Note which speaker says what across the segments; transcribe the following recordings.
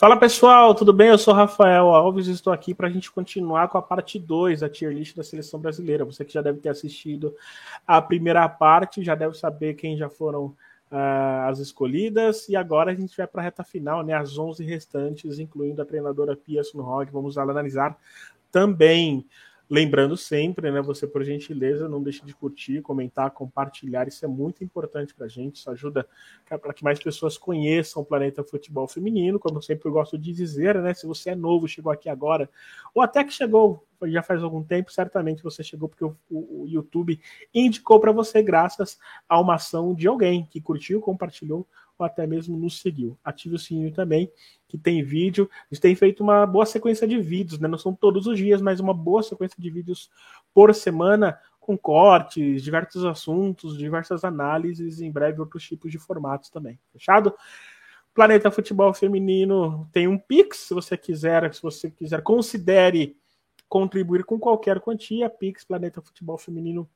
Speaker 1: Fala pessoal, tudo bem? Eu sou Rafael Alves e estou aqui para a gente continuar com a parte 2 da tier list da seleção brasileira. Você que já deve ter assistido a primeira parte, já deve saber quem já foram uh, as escolhidas. E agora a gente vai para a reta final, né? As 11 restantes, incluindo a treinadora Pia Sunhog. Vamos analisar também. Lembrando sempre, né? Você, por gentileza, não deixe de curtir, comentar, compartilhar. Isso é muito importante para a gente. Isso ajuda para que mais pessoas conheçam o planeta futebol feminino. Como eu sempre gosto de dizer, né? Se você é novo, chegou aqui agora, ou até que chegou já faz algum tempo, certamente você chegou porque o, o, o YouTube indicou para você graças a uma ação de alguém que curtiu, compartilhou ou até mesmo nos seguiu. Ative o sininho também, que tem vídeo. A gente tem feito uma boa sequência de vídeos, né? Não são todos os dias, mas uma boa sequência de vídeos por semana, com cortes, diversos assuntos, diversas análises, em breve outros tipos de formatos também. Fechado? Planeta Futebol Feminino tem um Pix, se você quiser, se você quiser, considere contribuir com qualquer quantia, Pix Planeta Futebol Feminino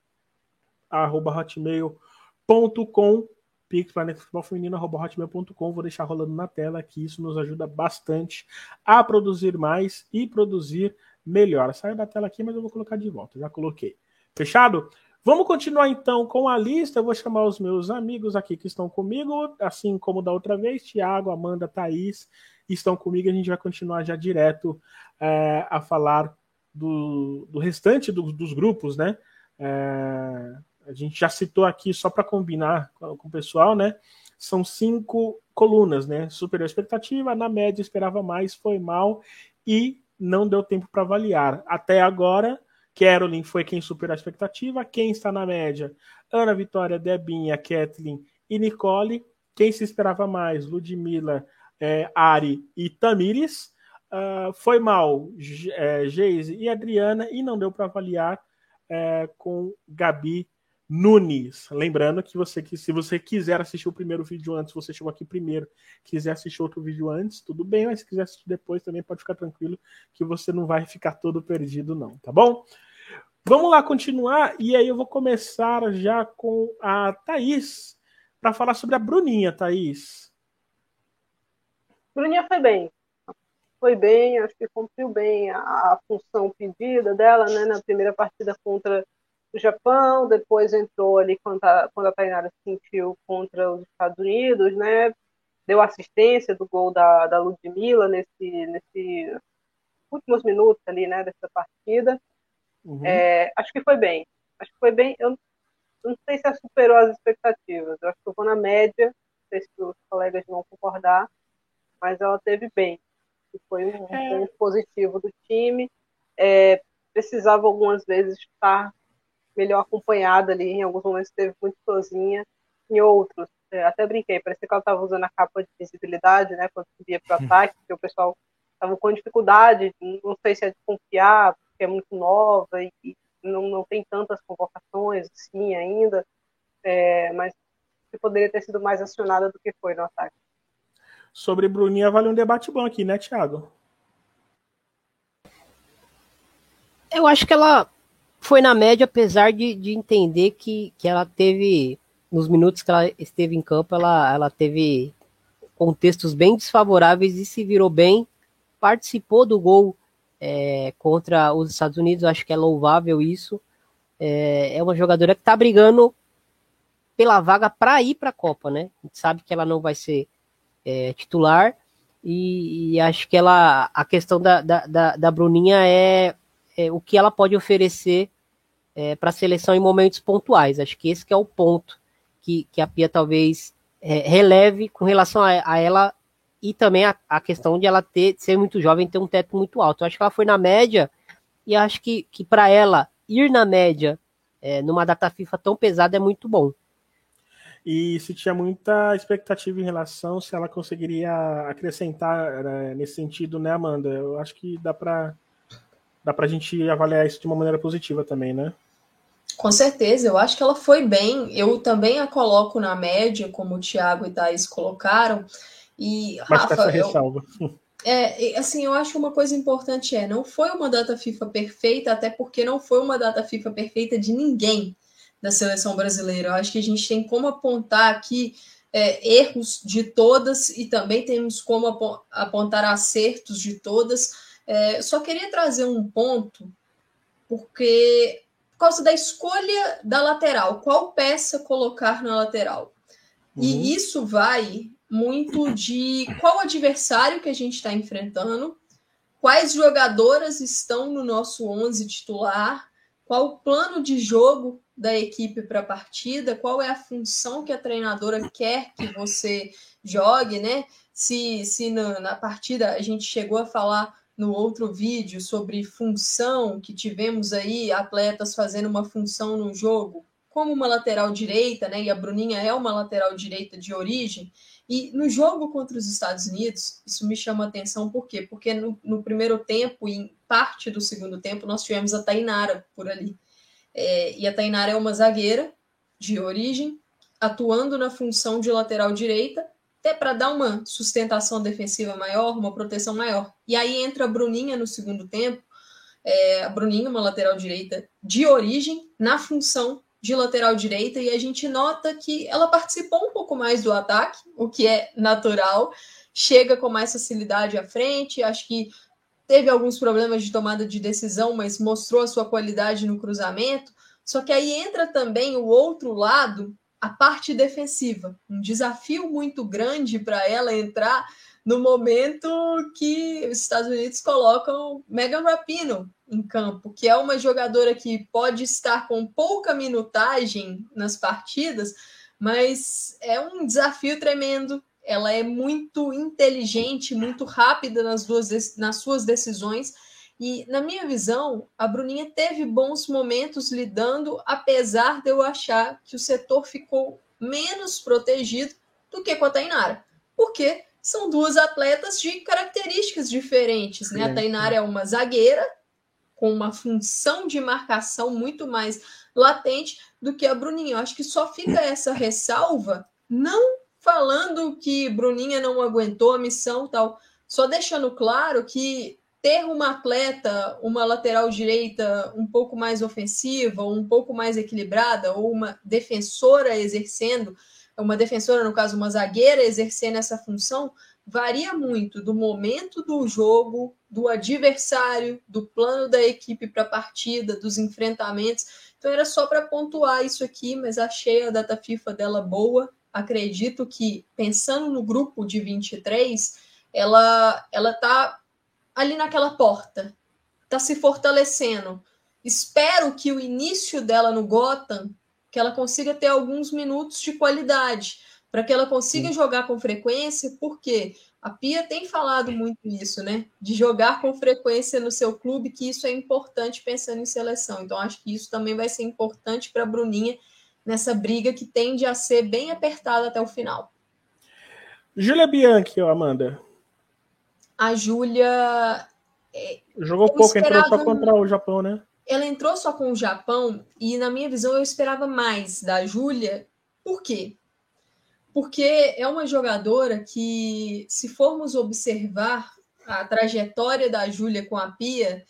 Speaker 1: arroba hotmail.com Pix, Planeta Futebol Feminino, hotmail.com. Vou deixar rolando na tela que isso nos ajuda bastante a produzir mais e produzir melhor. Saiu da tela aqui, mas eu vou colocar de volta. Já coloquei. Fechado? Vamos continuar então com a lista. Eu vou chamar os meus amigos aqui que estão comigo, assim como da outra vez: Tiago, Amanda, Thaís estão comigo. A gente vai continuar já direto é, a falar do, do restante do, dos grupos, né? É, a gente já citou aqui, só para combinar com, com, o pessoal, né? São cinco colunas, né? Superior expectativa, na média esperava mais, foi mal e não deu tempo para avaliar. Até agora, Carolyn foi quem superou a expectativa. Quem está na média? Ana Vitória, Debinha, Kathleen e Nicole. Quem se esperava mais? Ludmilla, é, Ari e Tamires. Uh, foi mal, é, Geise e Adriana, e não deu para avaliar é, com Gabi Nunes. Lembrando que você que se você quiser assistir o primeiro vídeo antes, você chegou aqui primeiro, quiser assistir outro vídeo antes, tudo bem, mas se quiser assistir depois também pode ficar tranquilo que você não vai ficar todo perdido não, tá bom? Vamos lá continuar e aí eu vou começar já com a Thaís para falar sobre a Bruninha, Thaís.
Speaker 2: Bruninha foi bem. Foi bem, acho que cumpriu bem a, a função pedida dela, né, na primeira partida contra o Japão, depois entrou ali quando a, quando a Tainara se sentiu contra os Estados Unidos, né? Deu assistência do gol da, da Ludmilla nesse, nesse últimos minutos ali, né, dessa partida. Uhum. É, acho que foi bem. Acho que foi bem. Eu não sei se ela superou as expectativas. Eu acho que eu vou na média. Não sei se os colegas vão concordar, mas ela teve bem. Foi um é. ponto positivo do time. É, precisava algumas vezes estar melhor acompanhada ali, em alguns momentos esteve muito sozinha, em outros, é, até brinquei, parecia que ela estava usando a capa de visibilidade, né, quando subia para o uhum. ataque, porque o pessoal estava com dificuldade, não sei se é de confiar, porque é muito nova e, e não, não tem tantas convocações assim ainda, é, mas que poderia ter sido mais acionada do que foi no ataque.
Speaker 1: Sobre Bruninha, vale um debate bom aqui, né, Thiago?
Speaker 3: Eu acho que ela foi na média, apesar de, de entender que, que ela teve, nos minutos que ela esteve em campo, ela, ela teve contextos bem desfavoráveis e se virou bem, participou do gol é, contra os Estados Unidos, acho que é louvável isso. É, é uma jogadora que está brigando pela vaga para ir para a Copa, né? A gente sabe que ela não vai ser é, titular e, e, acho que ela, a questão da, da, da, Bruninha é, é, o que ela pode oferecer é, para a seleção em momentos pontuais. Acho que esse que é o ponto que, que a Pia talvez é, releve com relação a, a ela e também a, a, questão de ela ter ser muito jovem ter um teto muito alto. Eu acho que ela foi na média e acho que, que para ela ir na média é, numa data FIFA tão pesada é muito bom.
Speaker 1: E se tinha muita expectativa em relação se ela conseguiria acrescentar né, nesse sentido, né, Amanda? Eu acho que dá para dá para a gente avaliar isso de uma maneira positiva também, né?
Speaker 4: Com certeza, eu acho que ela foi bem. Eu também a coloco na média, como o Thiago e Thaís colocaram. E,
Speaker 1: Mas Rafa, essa ressalva.
Speaker 4: Eu, é, assim, eu acho que uma coisa importante é, não foi uma data FIFA perfeita, até porque não foi uma data FIFA perfeita de ninguém da seleção brasileira. Eu acho que a gente tem como apontar aqui é, erros de todas e também temos como apontar acertos de todas. É, só queria trazer um ponto, porque por causa da escolha da lateral, qual peça colocar na lateral. Uhum. E isso vai muito de qual adversário que a gente está enfrentando, quais jogadoras estão no nosso 11 titular, qual o plano de jogo da equipe para a partida, qual é a função que a treinadora quer que você jogue, né? Se, se na, na partida a gente chegou a falar no outro vídeo sobre função, que tivemos aí atletas fazendo uma função no jogo, como uma lateral direita, né? E a Bruninha é uma lateral direita de origem. E no jogo contra os Estados Unidos, isso me chama atenção, por quê? Porque no, no primeiro tempo e em parte do segundo tempo, nós tivemos a Tainara por ali. É, e a Tainara é uma zagueira de origem, atuando na função de lateral direita, até para dar uma sustentação defensiva maior, uma proteção maior. E aí entra a Bruninha no segundo tempo, é, a Bruninha, uma lateral direita de origem, na função de lateral direita, e a gente nota que ela participou um pouco mais do ataque, o que é natural, chega com mais facilidade à frente, acho que teve alguns problemas de tomada de decisão, mas mostrou a sua qualidade no cruzamento. Só que aí entra também o outro lado, a parte defensiva. Um desafio muito grande para ela entrar no momento que os Estados Unidos colocam Megan Rapinoe em campo, que é uma jogadora que pode estar com pouca minutagem nas partidas, mas é um desafio tremendo. Ela é muito inteligente, muito rápida nas, duas, nas suas decisões e, na minha visão, a Bruninha teve bons momentos lidando, apesar de eu achar que o setor ficou menos protegido do que com a Tainara. Porque são duas atletas de características diferentes. Né? A Tainara é uma zagueira, com uma função de marcação muito mais latente do que a Bruninha. Eu acho que só fica essa ressalva, não falando que Bruninha não aguentou a missão tal, só deixando claro que ter uma atleta, uma lateral direita um pouco mais ofensiva, um pouco mais equilibrada, ou uma defensora exercendo, uma defensora, no caso, uma zagueira exercendo essa função, varia muito do momento do jogo, do adversário, do plano da equipe para a partida, dos enfrentamentos. Então era só para pontuar isso aqui, mas achei a data FIFA dela boa. Acredito que, pensando no grupo de 23, ela ela está ali naquela porta, tá se fortalecendo. Espero que o início dela no Gotham, que ela consiga ter alguns minutos de qualidade, para que ela consiga Sim. jogar com frequência, porque a Pia tem falado muito isso, né? De jogar com frequência no seu clube, que isso é importante pensando em seleção. Então, acho que isso também vai ser importante para a Bruninha nessa briga que tende a ser bem apertada até o final.
Speaker 1: Júlia Bianchi, Amanda
Speaker 4: a Júlia. É,
Speaker 1: Jogou pouco, entrou só contra o Japão, né?
Speaker 4: Ela entrou só com o Japão e, na minha visão, eu esperava mais da Júlia. Por quê? Porque é uma jogadora que, se formos observar a trajetória da Júlia com a Pia,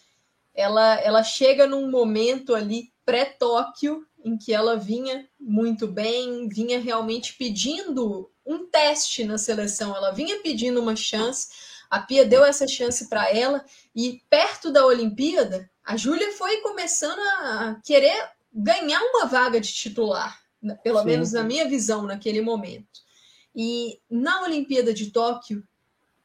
Speaker 4: ela, ela chega num momento ali pré-Tóquio em que ela vinha muito bem, vinha realmente pedindo um teste na seleção, ela vinha pedindo uma chance a Pia deu essa chance para ela e perto da Olimpíada, a Júlia foi começando a querer ganhar uma vaga de titular, pelo Sim. menos na minha visão naquele momento. E na Olimpíada de Tóquio,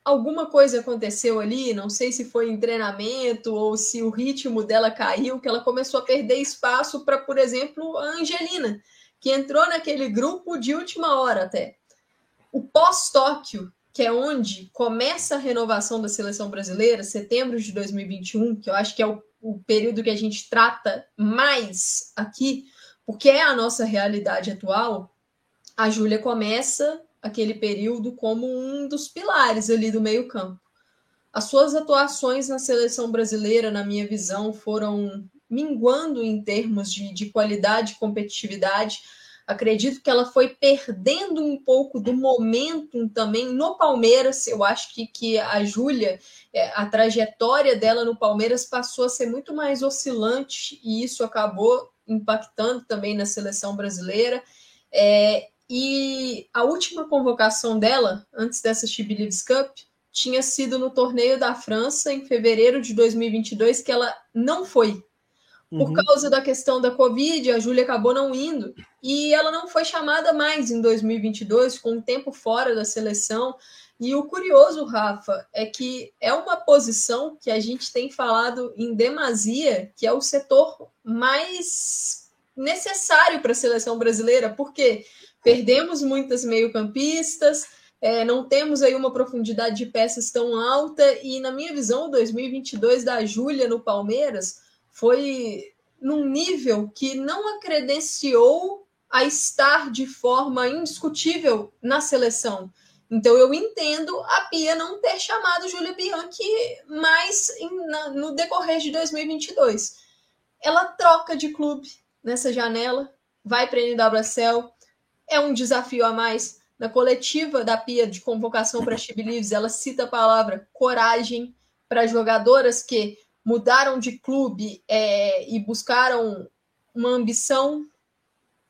Speaker 4: alguma coisa aconteceu ali, não sei se foi em treinamento ou se o ritmo dela caiu, que ela começou a perder espaço para, por exemplo, a Angelina, que entrou naquele grupo de última hora até. O pós-Tóquio, que é onde começa a renovação da seleção brasileira, setembro de 2021, que eu acho que é o, o período que a gente trata mais aqui, porque é a nossa realidade atual, a Júlia começa aquele período como um dos pilares ali do meio-campo. As suas atuações na seleção brasileira, na minha visão, foram minguando em termos de, de qualidade e competitividade Acredito que ela foi perdendo um pouco do momentum também no Palmeiras. Eu acho que, que a Júlia, é, a trajetória dela no Palmeiras passou a ser muito mais oscilante e isso acabou impactando também na seleção brasileira. É, e a última convocação dela, antes dessa She Believes Cup, tinha sido no torneio da França em fevereiro de 2022, que ela não foi. Por uhum. causa da questão da Covid, a Júlia acabou não indo e ela não foi chamada mais em 2022, com um tempo fora da seleção. E o curioso, Rafa, é que é uma posição que a gente tem falado em demasia, que é o setor mais necessário para a seleção brasileira, porque perdemos muitas meio-campistas, é, não temos aí uma profundidade de peças tão alta, e na minha visão, o 2022 da Júlia no Palmeiras foi num nível que não a credenciou a estar de forma indiscutível na seleção. Então eu entendo a Pia não ter chamado Júlia Bianchi mais em, na, no decorrer de 2022. Ela troca de clube nessa janela, vai para a NWSL, é um desafio a mais. Na coletiva da Pia de convocação para She Believes, ela cita a palavra coragem para jogadoras que mudaram de clube é, e buscaram uma ambição,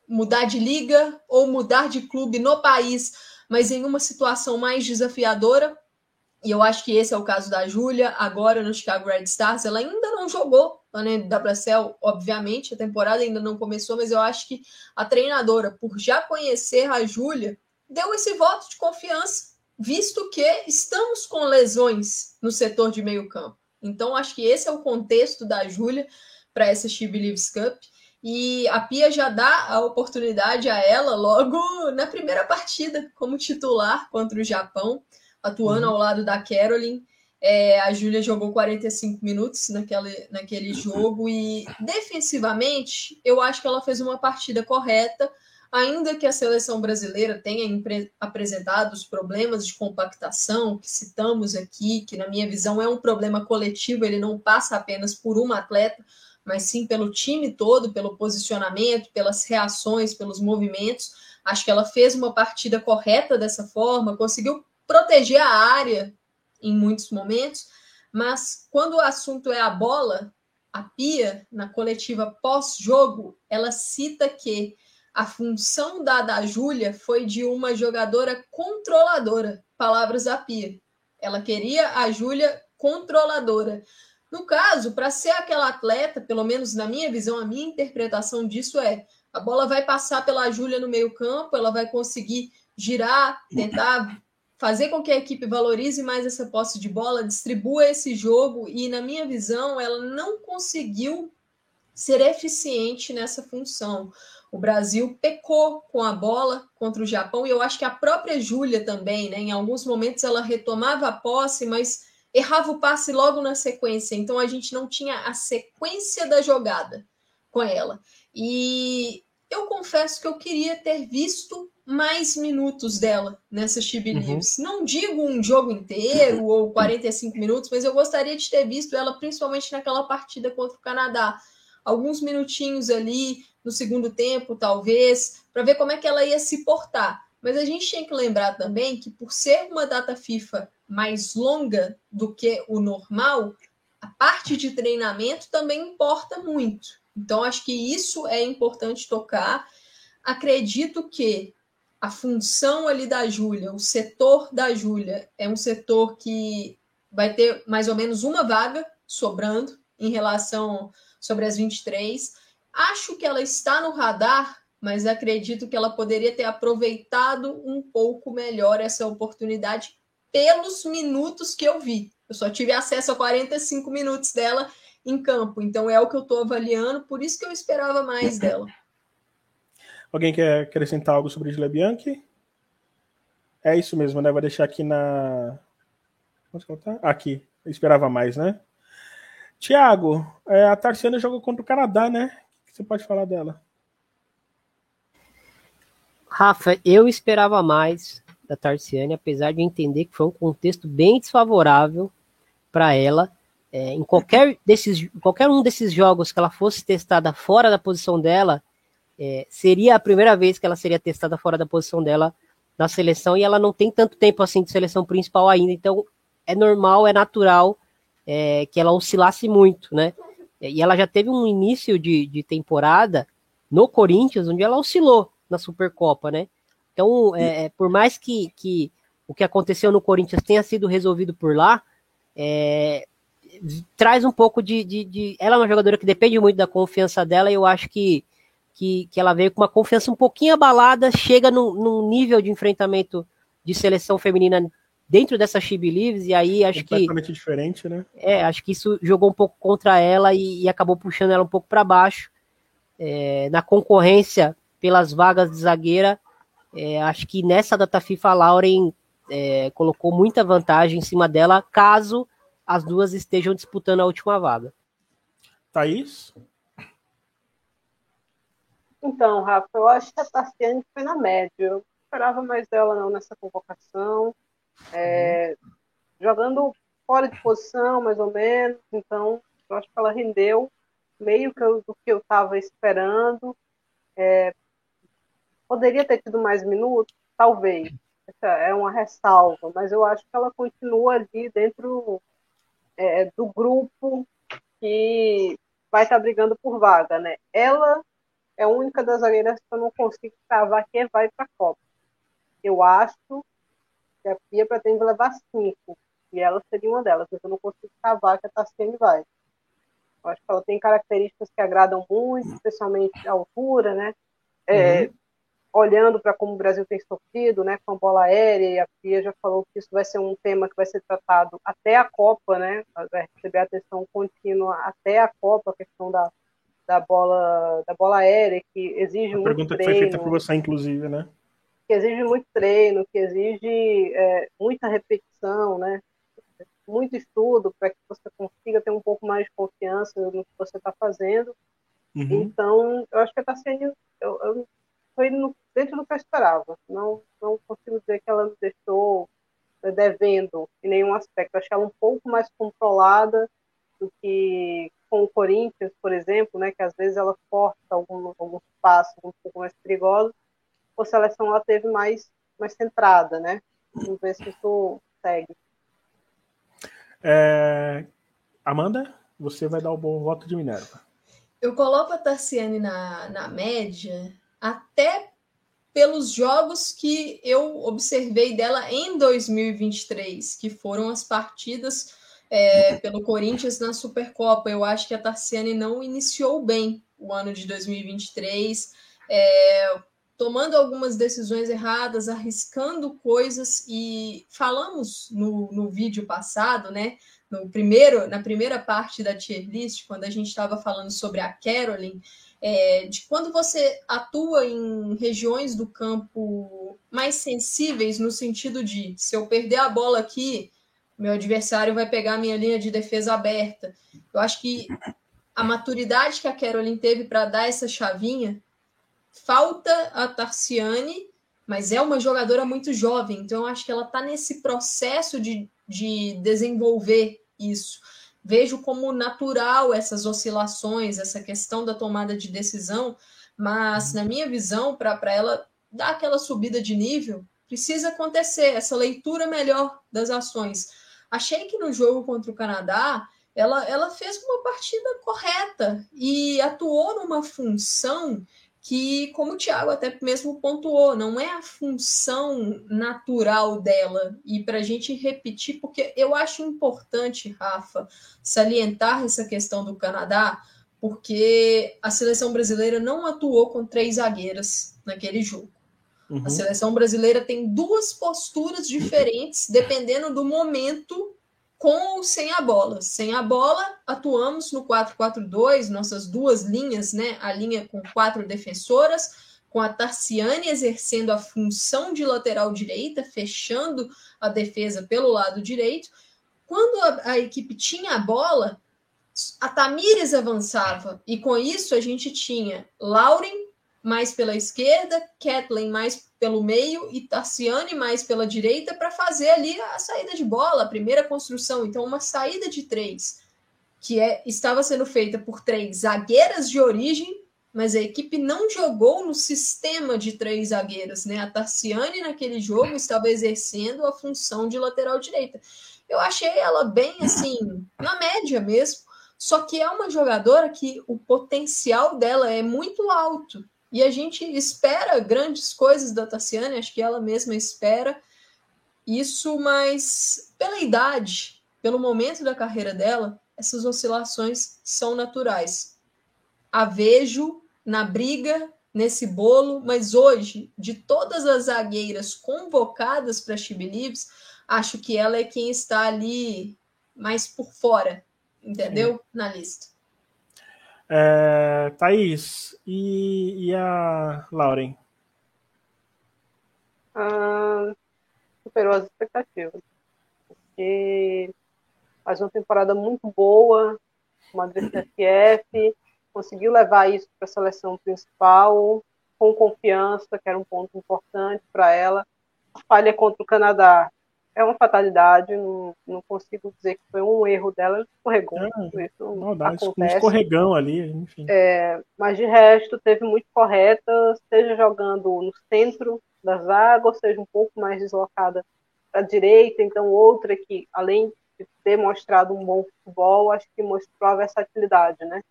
Speaker 4: mudar de liga ou mudar de clube no país, mas em uma situação mais desafiadora. E eu acho que esse é o caso da Júlia, agora no Chicago Red Stars. Ela ainda não jogou lá na WSL, obviamente, a temporada ainda não começou, mas eu acho que a treinadora, por já conhecer a Júlia, deu esse voto de confiança, visto que estamos com lesões no setor de meio campo. Então, acho que esse é o contexto da Júlia para essa She Believes Cup. E a Pia já dá a oportunidade a ela logo na primeira partida, como titular contra o Japão, atuando uhum. ao lado da Caroline. É, a Júlia jogou 45 minutos naquele, naquele jogo e defensivamente eu acho que ela fez uma partida correta, ainda que a seleção brasileira tenha apresentado os problemas de compactação que citamos aqui, que na minha visão é um problema coletivo, ele não passa apenas por uma atleta, mas sim pelo time todo, pelo posicionamento, pelas reações, pelos movimentos. Acho que ela fez uma partida correta dessa forma, conseguiu proteger a área em muitos momentos, mas quando o assunto é a bola, a Pia, na coletiva pós-jogo, ela cita que a função dada a Júlia foi de uma jogadora controladora, palavras da Pia. Ela queria a Júlia controladora. No caso, para ser aquela atleta, pelo menos na minha visão, a minha interpretação disso é: a bola vai passar pela Júlia no meio-campo, ela vai conseguir girar, tentar fazer com que a equipe valorize mais essa posse de bola, distribua esse jogo, e na minha visão, ela não conseguiu ser eficiente nessa função. O Brasil pecou com a bola contra o Japão e eu acho que a própria Júlia também, né? Em alguns momentos ela retomava a posse, mas errava o passe logo na sequência. Então a gente não tinha a sequência da jogada com ela. E eu confesso que eu queria ter visto mais minutos dela nessa Chibi uhum. Não digo um jogo inteiro ou 45 minutos, mas eu gostaria de ter visto ela principalmente naquela partida contra o Canadá. Alguns minutinhos ali, no segundo tempo, talvez, para ver como é que ela ia se portar. Mas a gente tem que lembrar também que, por ser uma data FIFA mais longa do que o normal, a parte de treinamento também importa muito. Então, acho que isso é importante tocar. Acredito que a função ali da Júlia, o setor da Júlia, é um setor que vai ter mais ou menos uma vaga sobrando em relação sobre as 23. Acho que ela está no radar, mas acredito que ela poderia ter aproveitado um pouco melhor essa oportunidade pelos minutos que eu vi. Eu só tive acesso a 45 minutos dela em campo, então é o que eu estou avaliando, por isso que eu esperava mais dela.
Speaker 1: Alguém quer acrescentar algo sobre Gila Bianchi? É isso mesmo, né? Vai deixar aqui na. Aqui. Eu esperava mais, né? Tiago, é, a Tarciana jogou contra o Canadá, né? O que você pode falar dela?
Speaker 3: Rafa, eu esperava mais da Tarciane, apesar de entender que foi um contexto bem desfavorável para ela. É, em qualquer, desses, qualquer um desses jogos que ela fosse testada fora da posição dela, é, seria a primeira vez que ela seria testada fora da posição dela na seleção e ela não tem tanto tempo assim de seleção principal ainda, então é normal, é natural é, que ela oscilasse muito, né? E ela já teve um início de, de temporada no Corinthians, onde ela oscilou na Supercopa, né? Então, é, é, por mais que, que o que aconteceu no Corinthians tenha sido resolvido por lá, é, traz um pouco de, de, de, Ela é uma jogadora que depende muito da confiança dela, e eu acho que, que, que ela veio com uma confiança um pouquinho abalada, chega num, num nível de enfrentamento de seleção feminina dentro dessa She Believes, e aí acho
Speaker 1: que. Completamente diferente, né?
Speaker 3: É, acho que isso jogou um pouco contra ela e, e acabou puxando ela um pouco para baixo. É, na concorrência pelas vagas de zagueira, é, acho que nessa data FIFA a Lauren é, colocou muita vantagem em cima dela, caso as duas estejam disputando a última vaga.
Speaker 1: Thaís?
Speaker 2: Então, Rafa, eu acho que a Tarciane foi na média. Eu esperava mais dela não nessa convocação. É, jogando fora de posição, mais ou menos. Então, eu acho que ela rendeu meio que eu, do que eu estava esperando. É, poderia ter tido mais minutos? Talvez. Essa é uma ressalva, mas eu acho que ela continua ali dentro é, do grupo que vai estar tá brigando por vaga, né? Ela é a única das zagueiras que eu não consigo cravar que vai para a Copa. Eu acho que a Pia pretende levar cinco, e ela seria uma delas, mas eu não consigo cavar que a Tassiane vai. Eu acho que ela tem características que agradam muito, especialmente a altura, né? É, uhum. Olhando para como o Brasil tem sofrido, né, com a bola aérea, e a Pia já falou que isso vai ser um tema que vai ser tratado até a Copa, né? Vai receber atenção contínua até a Copa, a questão da, da bola da bola aérea que exige a muito
Speaker 1: pergunta treino. que foi feita por você inclusive né
Speaker 2: que exige muito treino, que exige é, muita repetição, né? muito estudo para que você consiga ter um pouco mais de confiança no que você está fazendo. Uhum. Então, eu acho que está sendo. Eu, eu, foi no, dentro do que eu esperava. Não, não consigo dizer que ela me deixou é, devendo em nenhum aspecto. Eu achei ela um pouco mais controlada do que com o Corinthians, por exemplo, né, que às vezes ela força algum, alguns passos um pouco mais perigosos a seleção ela teve mais, mais centrada, né? Vamos ver se isso segue.
Speaker 1: É... Amanda, você vai dar o bom voto de Minerva.
Speaker 4: Eu coloco a Tarciane na, na média até pelos jogos que eu observei dela em 2023, que foram as partidas é, pelo Corinthians na Supercopa. Eu acho que a Tarciane não iniciou bem o ano de 2023. É, tomando algumas decisões erradas, arriscando coisas e falamos no, no vídeo passado, né? No primeiro, na primeira parte da tier list, quando a gente estava falando sobre a Carolyn, é, de quando você atua em regiões do campo mais sensíveis, no sentido de se eu perder a bola aqui, meu adversário vai pegar a minha linha de defesa aberta. Eu acho que a maturidade que a Carolyn teve para dar essa chavinha falta a Tarciane, mas é uma jogadora muito jovem, então eu acho que ela está nesse processo de, de desenvolver isso. Vejo como natural essas oscilações, essa questão da tomada de decisão, mas na minha visão, para ela dar aquela subida de nível, precisa acontecer essa leitura melhor das ações. Achei que no jogo contra o Canadá ela, ela fez uma partida correta e atuou numa função que, como o Thiago até mesmo pontuou, não é a função natural dela. E para a gente repetir, porque eu acho importante, Rafa, salientar essa questão do Canadá, porque a seleção brasileira não atuou com três zagueiras naquele jogo. Uhum. A seleção brasileira tem duas posturas diferentes, dependendo do momento com ou sem a bola. Sem a bola, atuamos no 4-4-2, nossas duas linhas, né? A linha com quatro defensoras, com a Tarciane exercendo a função de lateral direita, fechando a defesa pelo lado direito. Quando a, a equipe tinha a bola, a Tamires avançava, e com isso a gente tinha Lauren mais pela esquerda, Kathleen mais pelo meio e Tarciane mais pela direita para fazer ali a saída de bola, a primeira construção. Então, uma saída de três que é, estava sendo feita por três zagueiras de origem, mas a equipe não jogou no sistema de três zagueiras, né? A Tarciane naquele jogo estava exercendo a função de lateral direita. Eu achei ela bem assim, na média mesmo, só que é uma jogadora que o potencial dela é muito alto E a gente espera grandes coisas da Tassiane, acho que ela mesma espera isso, mas pela idade, pelo momento da carreira dela, essas oscilações são naturais. A vejo na briga, nesse bolo, mas hoje, de todas as zagueiras convocadas para She Believes, acho que ela é quem está ali mais por fora, entendeu? Sim. Na lista.
Speaker 1: É, Thaís, e, e a Lauren?
Speaker 2: Ah, superou as expectativas. Porque faz uma temporada muito boa, uma DCF, conseguiu levar isso para a seleção principal com confiança, que era um ponto importante para ela. Falha contra o Canadá é uma fatalidade, não, não consigo dizer que foi um erro dela, ela escorregou. É, isso maldade, acontece.
Speaker 1: Um escorregão ali, enfim.
Speaker 2: É, mas de resto, teve muito correta, seja jogando no centro da zaga, ou seja um pouco mais deslocada para a direita. Então, outra que, além de ter mostrado um bom futebol, acho que mostrou a versatilidade, né?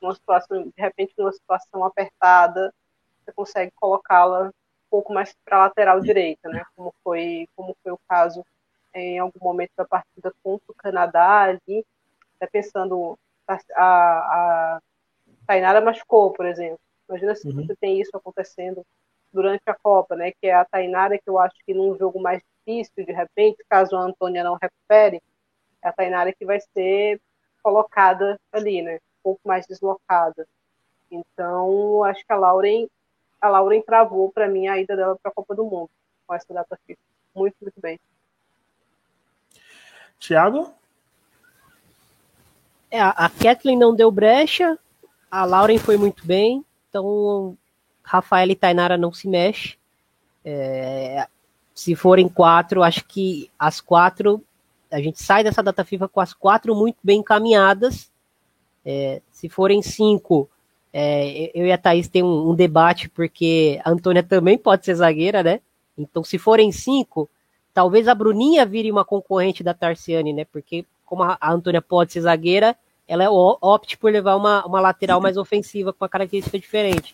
Speaker 2: Uma situação, de repente, numa situação apertada, você consegue colocá-la pouco mais para a lateral direita, né? Como foi, como foi o caso em algum momento da partida contra o Canadá ali, até pensando a, a, a Tainara machucou, por exemplo. Imagina se uhum. você tem isso acontecendo durante a Copa, né? Que é a Tainara que eu acho que num jogo mais difícil, de repente, caso a Antônia não recupere, é a Tainara que vai ser colocada ali, né? Um pouco mais deslocada. Então, acho que a Lauren a Laura entravou para mim a ida dela para a Copa do Mundo com essa data FIFA. Muito, muito bem.
Speaker 1: Tiago?
Speaker 3: É, a Kathleen não deu brecha, a Lauren foi muito bem, então Rafael e Tainara não se mexe. É, se forem quatro, acho que as quatro, a gente sai dessa data FIFA com as quatro muito bem encaminhadas. É, se forem cinco, é, eu e a Thaís tem um, um, debate, porque a Antônia também pode ser zagueira, né? Então, se forem cinco, talvez a Bruninha vire uma concorrente da Tarciane, né? Porque, como a, a Antônia pode ser zagueira, ela é opte por levar uma, uma lateral mais ofensiva com uma característica diferente.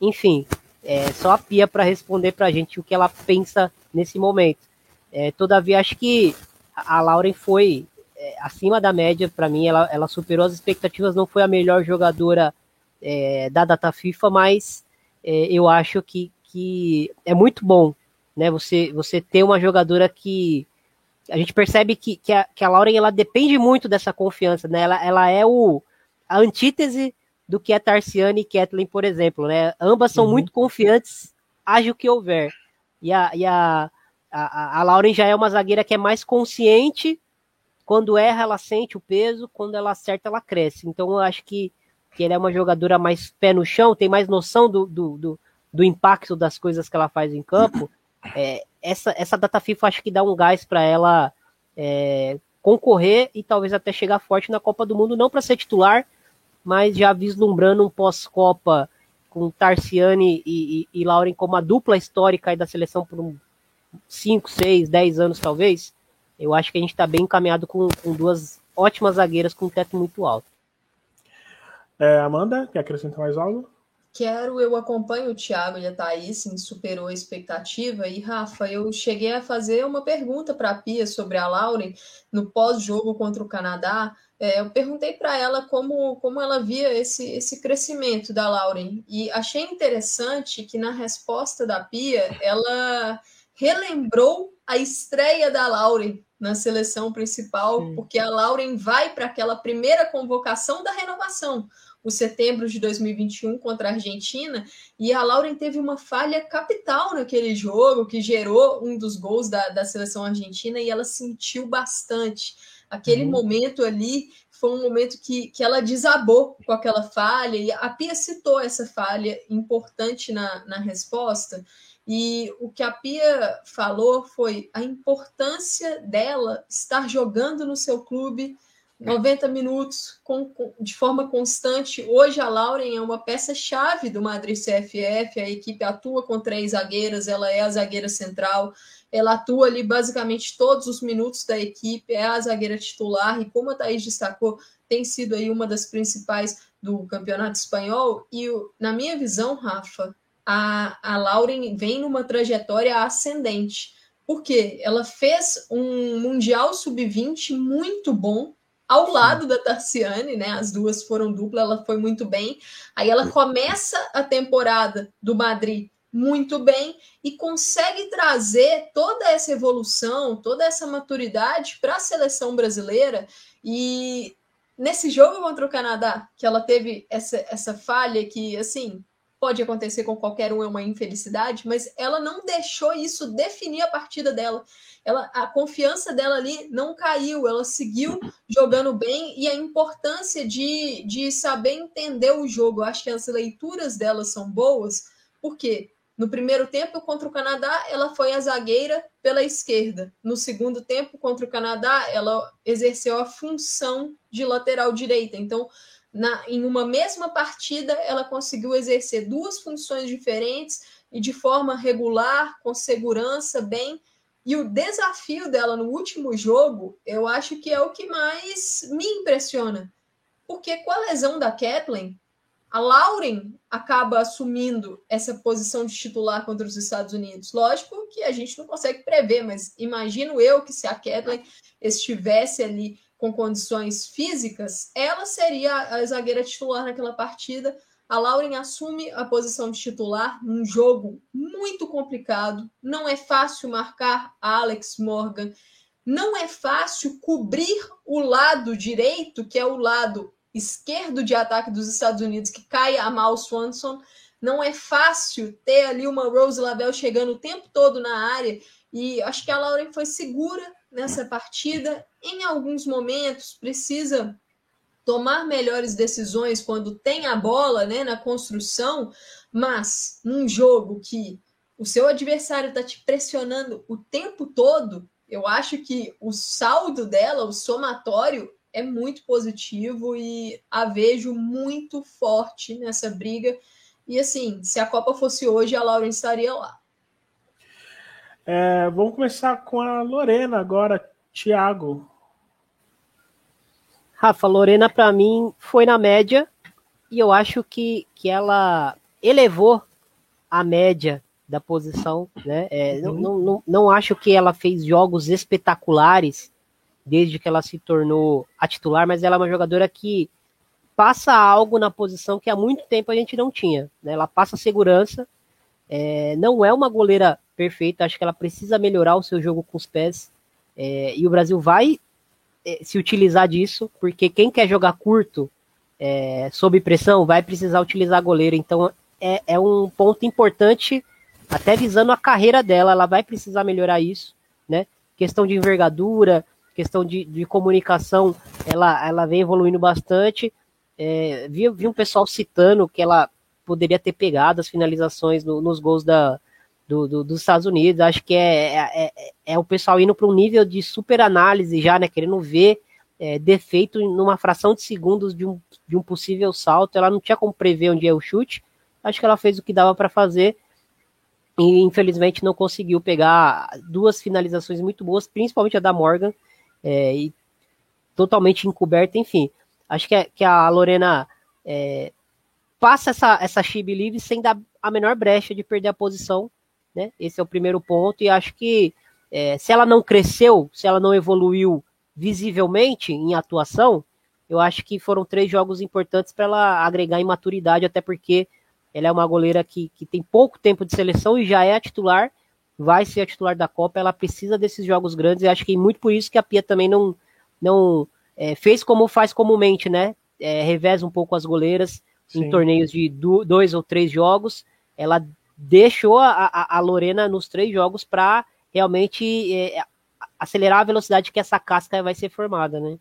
Speaker 3: Enfim, é só a Pia para responder para a gente o que ela pensa nesse momento. É, todavia, acho que a Lauren foi é, acima da média para mim, ela, ela superou as expectativas, não foi a melhor jogadora é, da data FIFA, mas é, eu acho que, que é muito bom né, você, você ter uma jogadora que a gente percebe que, que, a, que a Lauren ela depende muito dessa confiança, né? Ela, ela é o, a antítese do que é Tarciane e Kathleen, por exemplo, né? Ambas são uhum. muito confiantes, haja o que houver. E a, e a, a, a Lauren já é uma zagueira que é mais consciente, quando erra ela sente o peso, quando ela acerta ela cresce. Então eu acho que que ela é uma jogadora mais pé no chão, tem mais noção do, do, do, do impacto das coisas que ela faz em campo, é, essa, essa data FIFA acho que dá um gás para ela é, concorrer e talvez até chegar forte na Copa do Mundo, não para ser titular, mas já vislumbrando um pós-Copa com Tarciane e, e, e, Lauren como a dupla histórica da seleção por 5, 6, 10 anos talvez, eu acho que a gente está bem encaminhado com, com duas ótimas zagueiras com um teto muito alto.
Speaker 1: É, Amanda, quer acrescentar mais algo?
Speaker 4: Quero, eu acompanho o Thiago e a Thaís, sim, superou a expectativa. E, Rafa, eu cheguei a fazer uma pergunta para a Pia sobre a Lauren no pós-jogo contra o Canadá. É, eu perguntei para ela como, como ela via esse, esse crescimento da Lauren. E achei interessante que na resposta da Pia, ela relembrou a estreia da Lauren na seleção principal, sim. porque a Lauren vai para aquela primeira convocação da renovação o setembro de 2021 contra a Argentina, e a Lauren teve uma falha capital naquele jogo, que gerou um dos gols da, da seleção argentina, e ela sentiu bastante. Aquele uhum. momento ali foi um momento que, que ela desabou com aquela falha, e a Pia citou essa falha importante na, na resposta. E o que a Pia falou foi a importância dela estar jogando no seu clube 90 minutos com, com, de forma constante. Hoje a Lauren é uma peça-chave do Madrid CFF, a equipe atua com três zagueiras, ela é a zagueira central, ela atua ali basicamente todos os minutos da equipe, é a zagueira titular, e como a Thaís destacou, tem sido aí uma das principais do campeonato espanhol. E, na minha visão, Rafa, a, a Lauren vem numa trajetória ascendente. Porque ela fez um Mundial Sub-20 muito bom, ao lado da Tarciane, né? As duas foram dupla, ela foi muito bem. Aí ela começa a temporada do Madrid muito bem e consegue trazer toda essa evolução, toda essa maturidade para a seleção brasileira. E nesse jogo contra o Canadá, que ela teve essa, essa falha que, assim, pode acontecer com qualquer um, é uma infelicidade, mas ela não deixou isso definir a partida dela. Ela, a confiança dela ali não caiu, ela seguiu jogando bem e a importância de, de saber entender o jogo. Eu acho que as leituras dela são boas, porque no primeiro tempo contra o Canadá, ela foi a zagueira pela esquerda. No segundo tempo contra o Canadá, ela exerceu a função de lateral direita. Então, na, em uma mesma partida, ela conseguiu exercer duas funções diferentes e de forma regular, com segurança, bem. E o desafio dela no último jogo, eu acho que é o que mais me impressiona. Porque com a lesão da Kathleen, a Lauren acaba assumindo essa posição de titular contra os Estados Unidos. Lógico que a gente não consegue prever, mas imagino eu que se a Kathleen estivesse ali com condições físicas, ela seria a zagueira titular naquela partida. A Lauren assume a posição de titular num jogo muito complicado. Não é fácil marcar Alex Morgan. Não é fácil cobrir o lado direito, que é o lado esquerdo de ataque dos Estados Unidos, que cai a Mal Swanson. Não é fácil ter ali uma Rose Lavelle chegando o tempo todo na área. E acho que a Lauren foi segura nessa partida. Em alguns momentos, precisa tomar melhores decisões quando tem a bola né, na construção, mas num jogo que o seu adversário está te pressionando o tempo todo, eu acho que o saldo dela, o somatório, é muito positivo e a vejo muito forte nessa briga. E assim, se a Copa fosse hoje, a Lauren estaria lá.
Speaker 1: É, vamos começar com a Lorena agora, Thiago.
Speaker 3: Rafa, Lorena para mim foi na média e eu acho que, que ela elevou a média da posição, né? É, uhum. não, não, não acho que ela fez jogos espetaculares desde que ela se tornou a titular, mas ela é uma jogadora que passa algo na posição que há muito tempo a gente não tinha. Né? Ela passa segurança, é, não é uma goleira perfeita, acho que ela precisa melhorar o seu jogo com os pés. É, e o Brasil vai é, se utilizar disso, porque quem quer jogar curto, é, sob pressão, vai precisar utilizar a goleira. Então é, é um ponto importante, até visando a carreira dela, ela vai precisar melhorar isso, né? Questão de envergadura, questão de, de comunicação, ela, ela vem evoluindo bastante. É, vi, vi um pessoal citando que ela poderia ter pegado as finalizações no, nos gols da, do, do, dos Estados Unidos. Acho que é, é, é, é o pessoal indo para um nível de super análise já, né? Querendo ver é, defeito numa fração de segundos de um, de um possível salto. Ela não tinha como prever onde é o chute. Acho que ela fez o que dava para fazer e infelizmente não conseguiu pegar duas finalizações muito boas, principalmente a da Morgan, é, e totalmente encoberta, enfim. Acho que, é, que a Lorena é, passa essa, essa chibi livre sem dar a menor brecha de perder a posição, né? Esse é o primeiro ponto, e acho que é, se ela não cresceu, se ela não evoluiu visivelmente em atuação, eu acho que foram três jogos importantes para ela agregar em maturidade, até porque ela é uma goleira que, que tem pouco tempo de seleção e já é a titular, vai ser a titular da Copa, ela precisa desses jogos grandes, e acho que é muito por isso que a Pia também não, não é, fez como faz comumente, né? É, reveza um pouco as goleiras, Sim. em torneios de dois ou três jogos. Ela deixou a, a Lorena nos três jogos para realmente é, acelerar a velocidade que essa casca vai ser formada, né?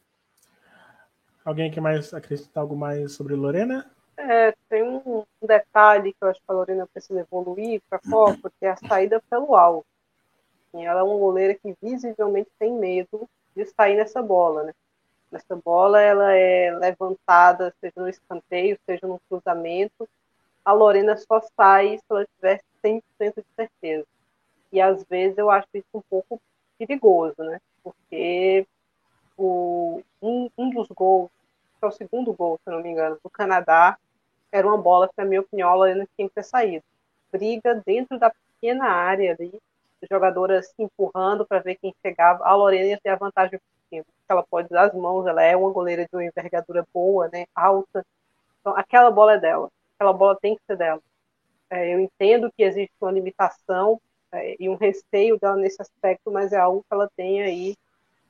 Speaker 1: Alguém quer mais acrescentar algo mais sobre Lorena?
Speaker 2: É, tem um detalhe que eu acho que a Lorena precisa evoluir para a Copa, que é a saída pelo alto. Ela é uma goleira que visivelmente tem medo de sair nessa bola, né? Nessa bola ela é levantada, seja no escanteio, seja no cruzamento. A Lorena só sai se ela tiver 100% de certeza. E às vezes eu acho isso um pouco perigoso, né? Porque o, um, um dos gols, é o segundo gol, se não me engano, do Canadá, era uma bola que, na minha opinião, a Lorena tinha que ter saído. Briga dentro da pequena área ali, jogadoras se empurrando para ver quem chegava. A Lorena ia ter a vantagem cima. Ela pode usar as mãos, ela é uma goleira de uma envergadura boa, né, alta. Então, aquela bola é dela. Aquela bola tem que ser dela. É, eu entendo que existe uma limitação é, e um receio dela nesse aspecto, mas é algo que ela tem aí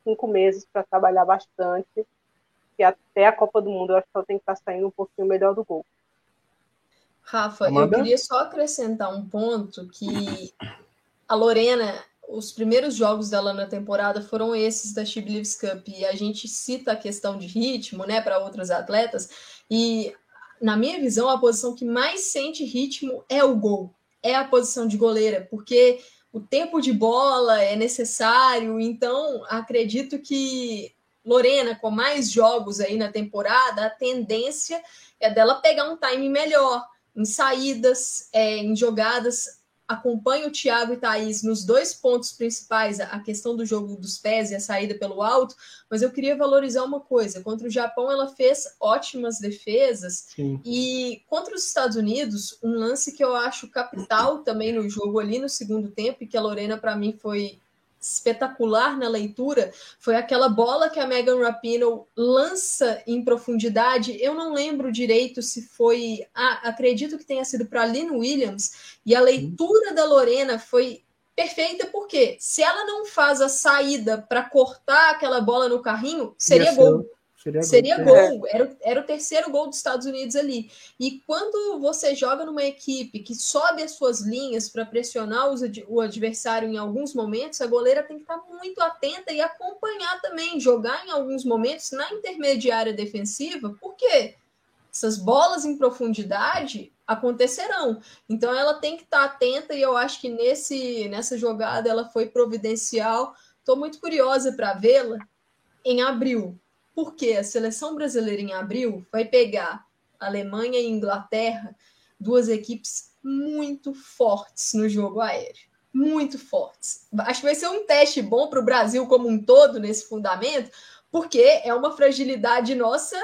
Speaker 2: cinco meses para trabalhar bastante. E até a Copa do Mundo eu acho que ela tem que estar tá saindo um pouquinho melhor do gol.
Speaker 4: Rafa, Amanda? eu queria só acrescentar um ponto que a Lorena, os primeiros jogos dela na temporada foram esses da She Believes Cup. E a gente cita a questão de ritmo, né, para outros atletas. E na minha visão a posição que mais sente ritmo é o gol, é a posição de goleira, porque o tempo de bola é necessário, então acredito que Lorena, com mais jogos aí na temporada, a tendência é dela pegar um time melhor em saídas, é, em jogadas. Acompanha o Thiago e Thaís nos dois pontos principais, a questão do jogo dos pés e a saída pelo alto, mas eu queria valorizar uma coisa. Contra o Japão, ela fez ótimas defesas, Sim. e contra os Estados Unidos, um lance que eu acho capital também no jogo ali no segundo tempo, e que a Lorena, para mim, foi espetacular na leitura foi aquela bola que a Megan Rapinoe lança em profundidade. Eu não lembro direito se foi, ah, acredito que tenha sido para Lynn Williams, e a leitura da Lorena foi perfeita porque se ela não faz a saída para cortar aquela bola no carrinho, seria gol. Seria, Seria gol. gol. Era, era o terceiro gol dos Estados Unidos ali. E quando você joga numa equipe que sobe as suas linhas para pressionar os, o adversário em alguns momentos, a goleira tem que estar muito atenta e acompanhar também, jogar em alguns momentos na intermediária defensiva, porque essas bolas em profundidade acontecerão. Então ela tem que estar atenta e eu acho que nesse nessa jogada ela foi providencial. Estou muito curiosa para vê-la em abril, porque a seleção brasileira em abril vai pegar Alemanha e Inglaterra, duas equipes muito fortes no jogo aéreo. Muito fortes. Acho que vai ser um teste bom para o Brasil como um todo nesse fundamento, porque é uma fragilidade nossa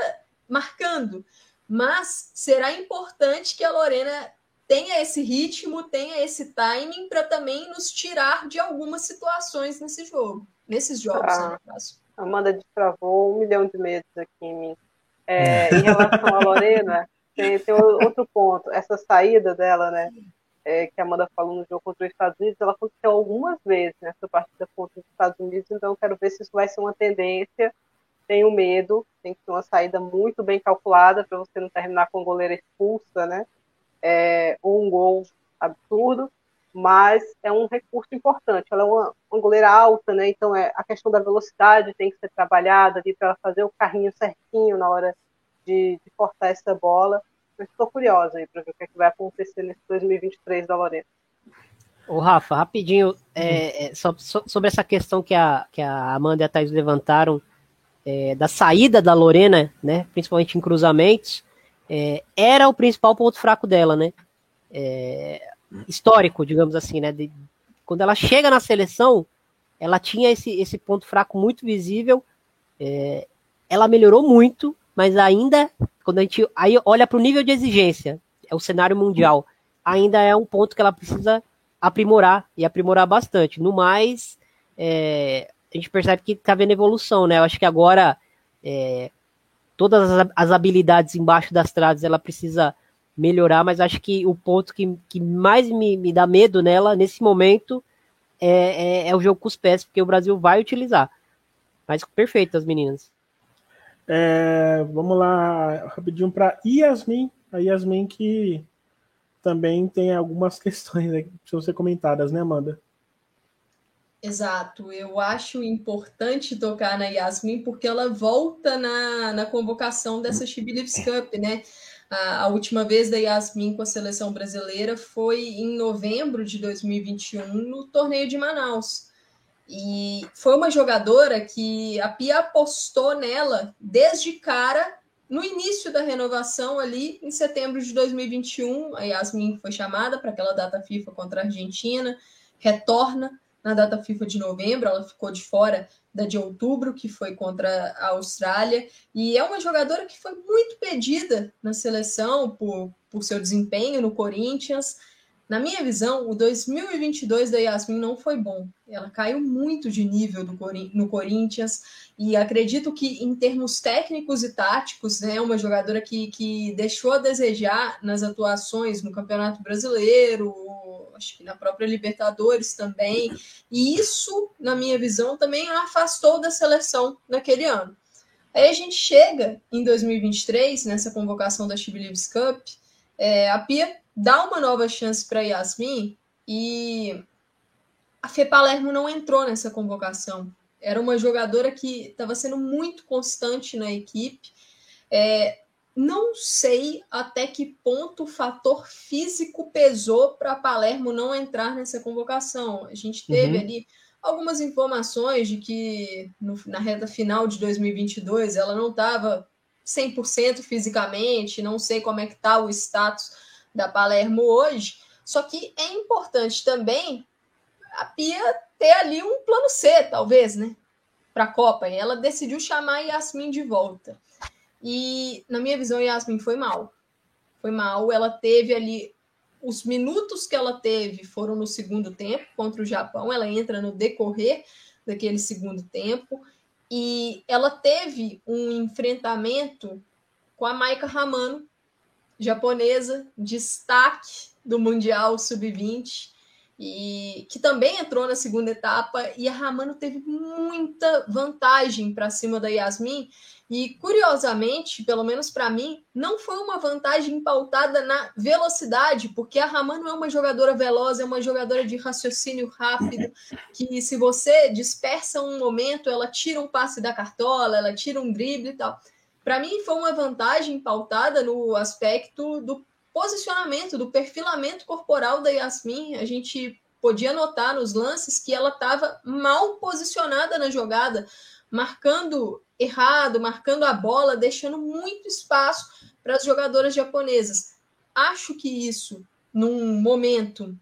Speaker 4: marcando. Mas será importante que a Lorena tenha esse ritmo, tenha esse timing para também nos tirar de algumas situações nesse jogo, nesses jogos, ah. no caso.
Speaker 2: Amanda destravou um milhão de medos aqui em mim. É, em relação à Lorena, tem, tem, outro ponto. Essa saída dela, né? É, que a Amanda falou no jogo contra os Estados Unidos, ela aconteceu algumas vezes nessa partida contra os Estados Unidos, então quero ver se isso vai ser uma tendência. Tenho medo, tem que ser uma saída muito bem calculada para você não terminar com a goleira expulsa, né? É, ou um gol absurdo mas é um recurso importante. Ela é uma, uma goleira alta, né? Então é, a questão da velocidade tem que ser trabalhada ali para ela fazer o carrinho certinho na hora de, de cortar essa bola. Mas estou curiosa aí para ver o que, é que, vai acontecer nesse 2023 da Lorena.
Speaker 3: Ô, Rafa, rapidinho, é, é, sobre essa questão que a, que a Amanda e a Thais levantaram é, da saída da Lorena, né, principalmente em cruzamentos, é, era o principal ponto fraco dela, né? É, histórico, digamos assim, né? De, quando ela chega na seleção, ela tinha esse, esse ponto fraco muito visível. É, ela melhorou muito, mas ainda, quando a gente aí olha para o nível de exigência, é o cenário mundial, ainda é um ponto que ela precisa aprimorar e aprimorar bastante. No mais, é, a gente percebe que está vendo evolução, né? Eu acho que agora é, todas as, as habilidades embaixo das trades ela precisa melhorar, mas acho que o ponto que, que mais me, me dá medo nela, nesse momento, é, é, é, o jogo com os pés, porque o Brasil vai utilizar. Mas perfeito, as meninas.
Speaker 1: É, vamos lá, rapidinho para Yasmin. A Yasmin que também tem algumas questões que precisam ser comentadas, né, Amanda?
Speaker 4: Exato, eu acho importante tocar na Yasmin porque ela volta na, na convocação dessa She Believes Cup, né? A, a, última vez da Yasmin com a seleção brasileira foi em novembro de 2021, no torneio de Manaus. E foi uma jogadora que a Pia apostou nela desde cara no início da renovação ali em setembro de 2021. A Yasmin foi chamada para aquela data FIFA contra a Argentina, retorna na data FIFA de novembro, ela ficou de fora da de outubro, que foi contra a Austrália, e é uma jogadora que foi muito pedida na seleção por, por seu desempenho no Corinthians. Na minha visão, o 2022 da Yasmin não foi bom. Ela caiu muito de nível do, no Corinthians e acredito que, em termos técnicos e táticos, né, é uma jogadora que, que deixou a desejar nas atuações no Campeonato Brasileiro, acho que na própria Libertadores também. E isso, na minha visão, também a afastou da seleção naquele ano. Aí a gente chega em 2023, nessa convocação da Chibi Leaves Cup, é, a Pia dá uma nova chance para Yasmin e a Fê Palermo não entrou nessa convocação. Era uma jogadora que estava sendo muito constante na equipe. É, não sei até que ponto o fator físico pesou para Palermo não entrar nessa convocação. A gente teve uhum. ali algumas informações de que no, na reta final de 2022 ela não estava 100% fisicamente, não sei como é que está o status da Palermo hoje. Só que é importante também a Pia ter ali um plano C, talvez, né? Para a Copa. E ela decidiu chamar Yasmin de volta. E, na minha visão, Yasmin foi mal. Foi mal. Ela teve ali. Os minutos que ela teve foram no segundo tempo contra o Japão. Ela entra no decorrer daquele segundo tempo. E ela teve um enfrentamento com a Maika Ramano, japonesa, destaque do Mundial Sub-20, e que também entrou na segunda etapa, e a Ramano teve muita vantagem para cima da Yasmin, e curiosamente, pelo menos para mim, não foi uma vantagem pautada na velocidade, porque a Ramano é uma jogadora veloz, é uma jogadora de raciocínio rápido, que se você dispersa um momento, ela tira um passe da cartola, ela tira um drible e tal. Para mim, foi uma vantagem pautada no aspecto do posicionamento, do perfilamento corporal da Yasmin. A gente podia notar nos lances que ela estava mal posicionada na jogada, marcando errado, marcando a bola, deixando muito espaço para as jogadoras japonesas. Acho que isso, num momento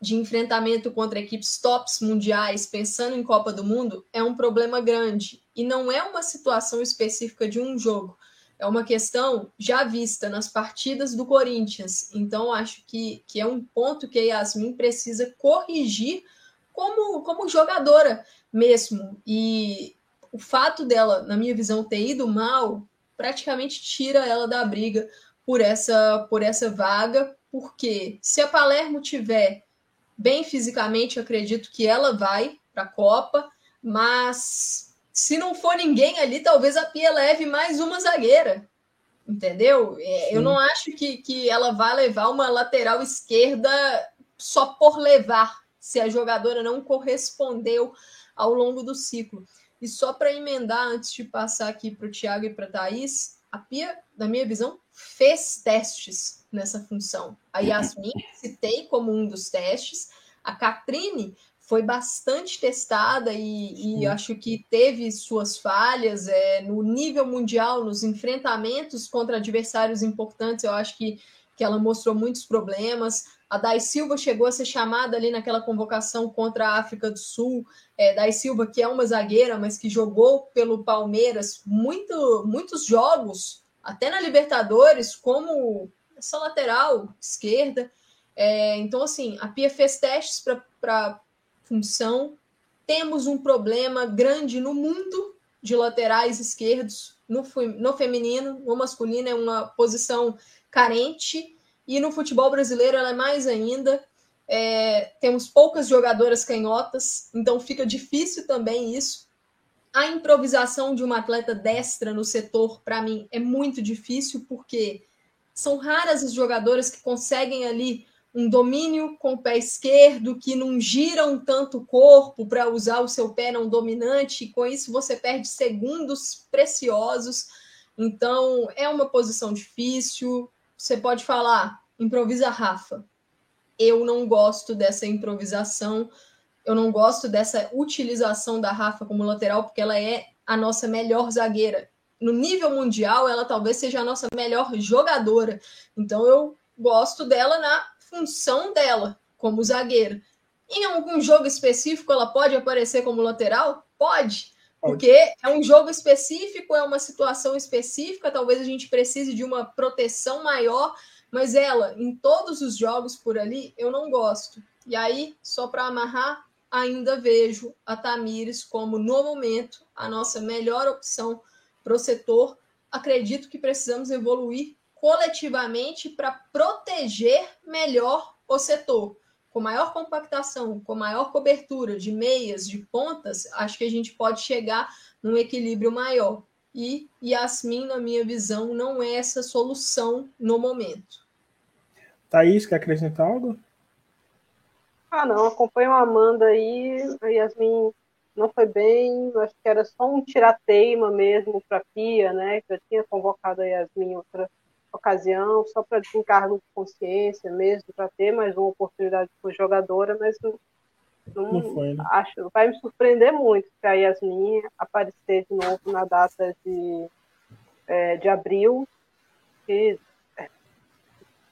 Speaker 4: de enfrentamento contra equipes tops mundiais, pensando em Copa do Mundo, é um problema grande. E não é uma situação específica de um jogo. É uma questão já vista nas partidas do Corinthians. Então, acho que, que é um ponto que a Yasmin precisa corrigir como, como jogadora mesmo. E o fato dela, na minha visão, ter ido mal, praticamente tira ela da briga por essa, por essa vaga, porque se a Palermo tiver bem fisicamente, acredito que ela vai para a Copa, mas se não for ninguém ali, talvez a Pia leve mais uma zagueira, entendeu? É, eu não acho que, que ela vai levar uma lateral esquerda só por levar, se a jogadora não correspondeu ao longo do ciclo. E só para emendar, antes de passar aqui para o Thiago e para a Thaís, a Pia, na minha visão, fez testes nessa função. A Yasmin citei como um dos testes, a Catrine foi bastante testada e, e acho que teve suas falhas é, no nível mundial, nos enfrentamentos contra adversários importantes. Eu acho que, que ela mostrou muitos problemas. A Dai Silva chegou a ser chamada ali naquela convocação contra a África do Sul. É, Dai Silva, que é uma zagueira, mas que jogou pelo Palmeiras muito, muitos jogos, até na Libertadores, como essa lateral esquerda. É, então, assim, a Pia fez testes para função. Temos um problema grande no mundo de laterais esquerdos, no, no feminino, no masculino é uma posição carente, e no futebol brasileiro ela é mais ainda. É, temos poucas jogadoras canhotas, então fica difícil também isso. A improvisação de uma atleta destra no setor, para mim, é muito difícil, porque são raras as jogadoras que conseguem ali um domínio com o pé esquerdo, que não giram tanto o corpo para usar o seu pé não dominante, e com isso você perde segundos preciosos. Então, é uma posição difícil. Você pode falar, improvisa Rafa. Eu não gosto dessa improvisação, eu não gosto dessa utilização da Rafa como lateral, porque ela é a nossa melhor zagueira no nível mundial, ela talvez seja a nossa melhor jogadora. Então eu gosto dela na função dela como zagueira. Em algum jogo específico, ela pode aparecer como lateral? Pode. Porque é um jogo específico, é uma situação específica, talvez a gente precise de uma proteção maior, mas ela, em todos os jogos por ali, eu não gosto. E aí, só para amarrar, ainda vejo a Tamires como, no momento, a nossa melhor opção para o setor. Acredito que precisamos evoluir coletivamente para proteger melhor o setor com maior compactação, com maior cobertura de meias, de pontas, acho que a gente pode chegar num equilíbrio maior. E Yasmin, na minha visão, não é essa solução no momento.
Speaker 1: Thaís, quer acrescentar algo?
Speaker 2: Ah, não, acompanho a Amanda aí, a Yasmin não foi bem, acho que era só um tirateima mesmo para a Pia, né? Que eu tinha convocado a Yasmin outra ocasião, só para desencargo de consciência mesmo, para ter mais uma oportunidade como jogadora, mas não, não, não foi, né? acho, vai me surpreender muito se a Yasmin aparecer de novo na data de, é, de abril, que é,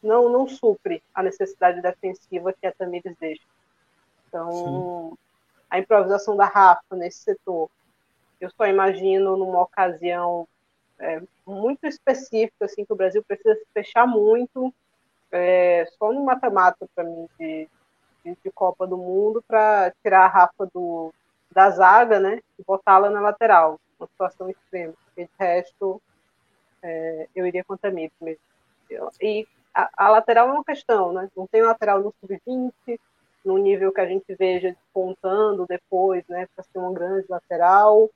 Speaker 2: não, não supre a necessidade defensiva que a Tamires deixa. Então, Sim. a improvisação da Rafa nesse setor, eu só imagino numa ocasião é, muito específico, assim, que o Brasil precisa se fechar muito, é, só no mata-mata, para mim, de, de, de, Copa do Mundo, para tirar a Rafa do, da zaga, né, e botá-la na lateral, uma situação extrema, porque de resto, é, eu iria contra mim mesmo. E a, a, lateral é uma questão, né, não tem lateral no sub-20, no nível que a gente veja despontando depois, né, para ser uma grande lateral,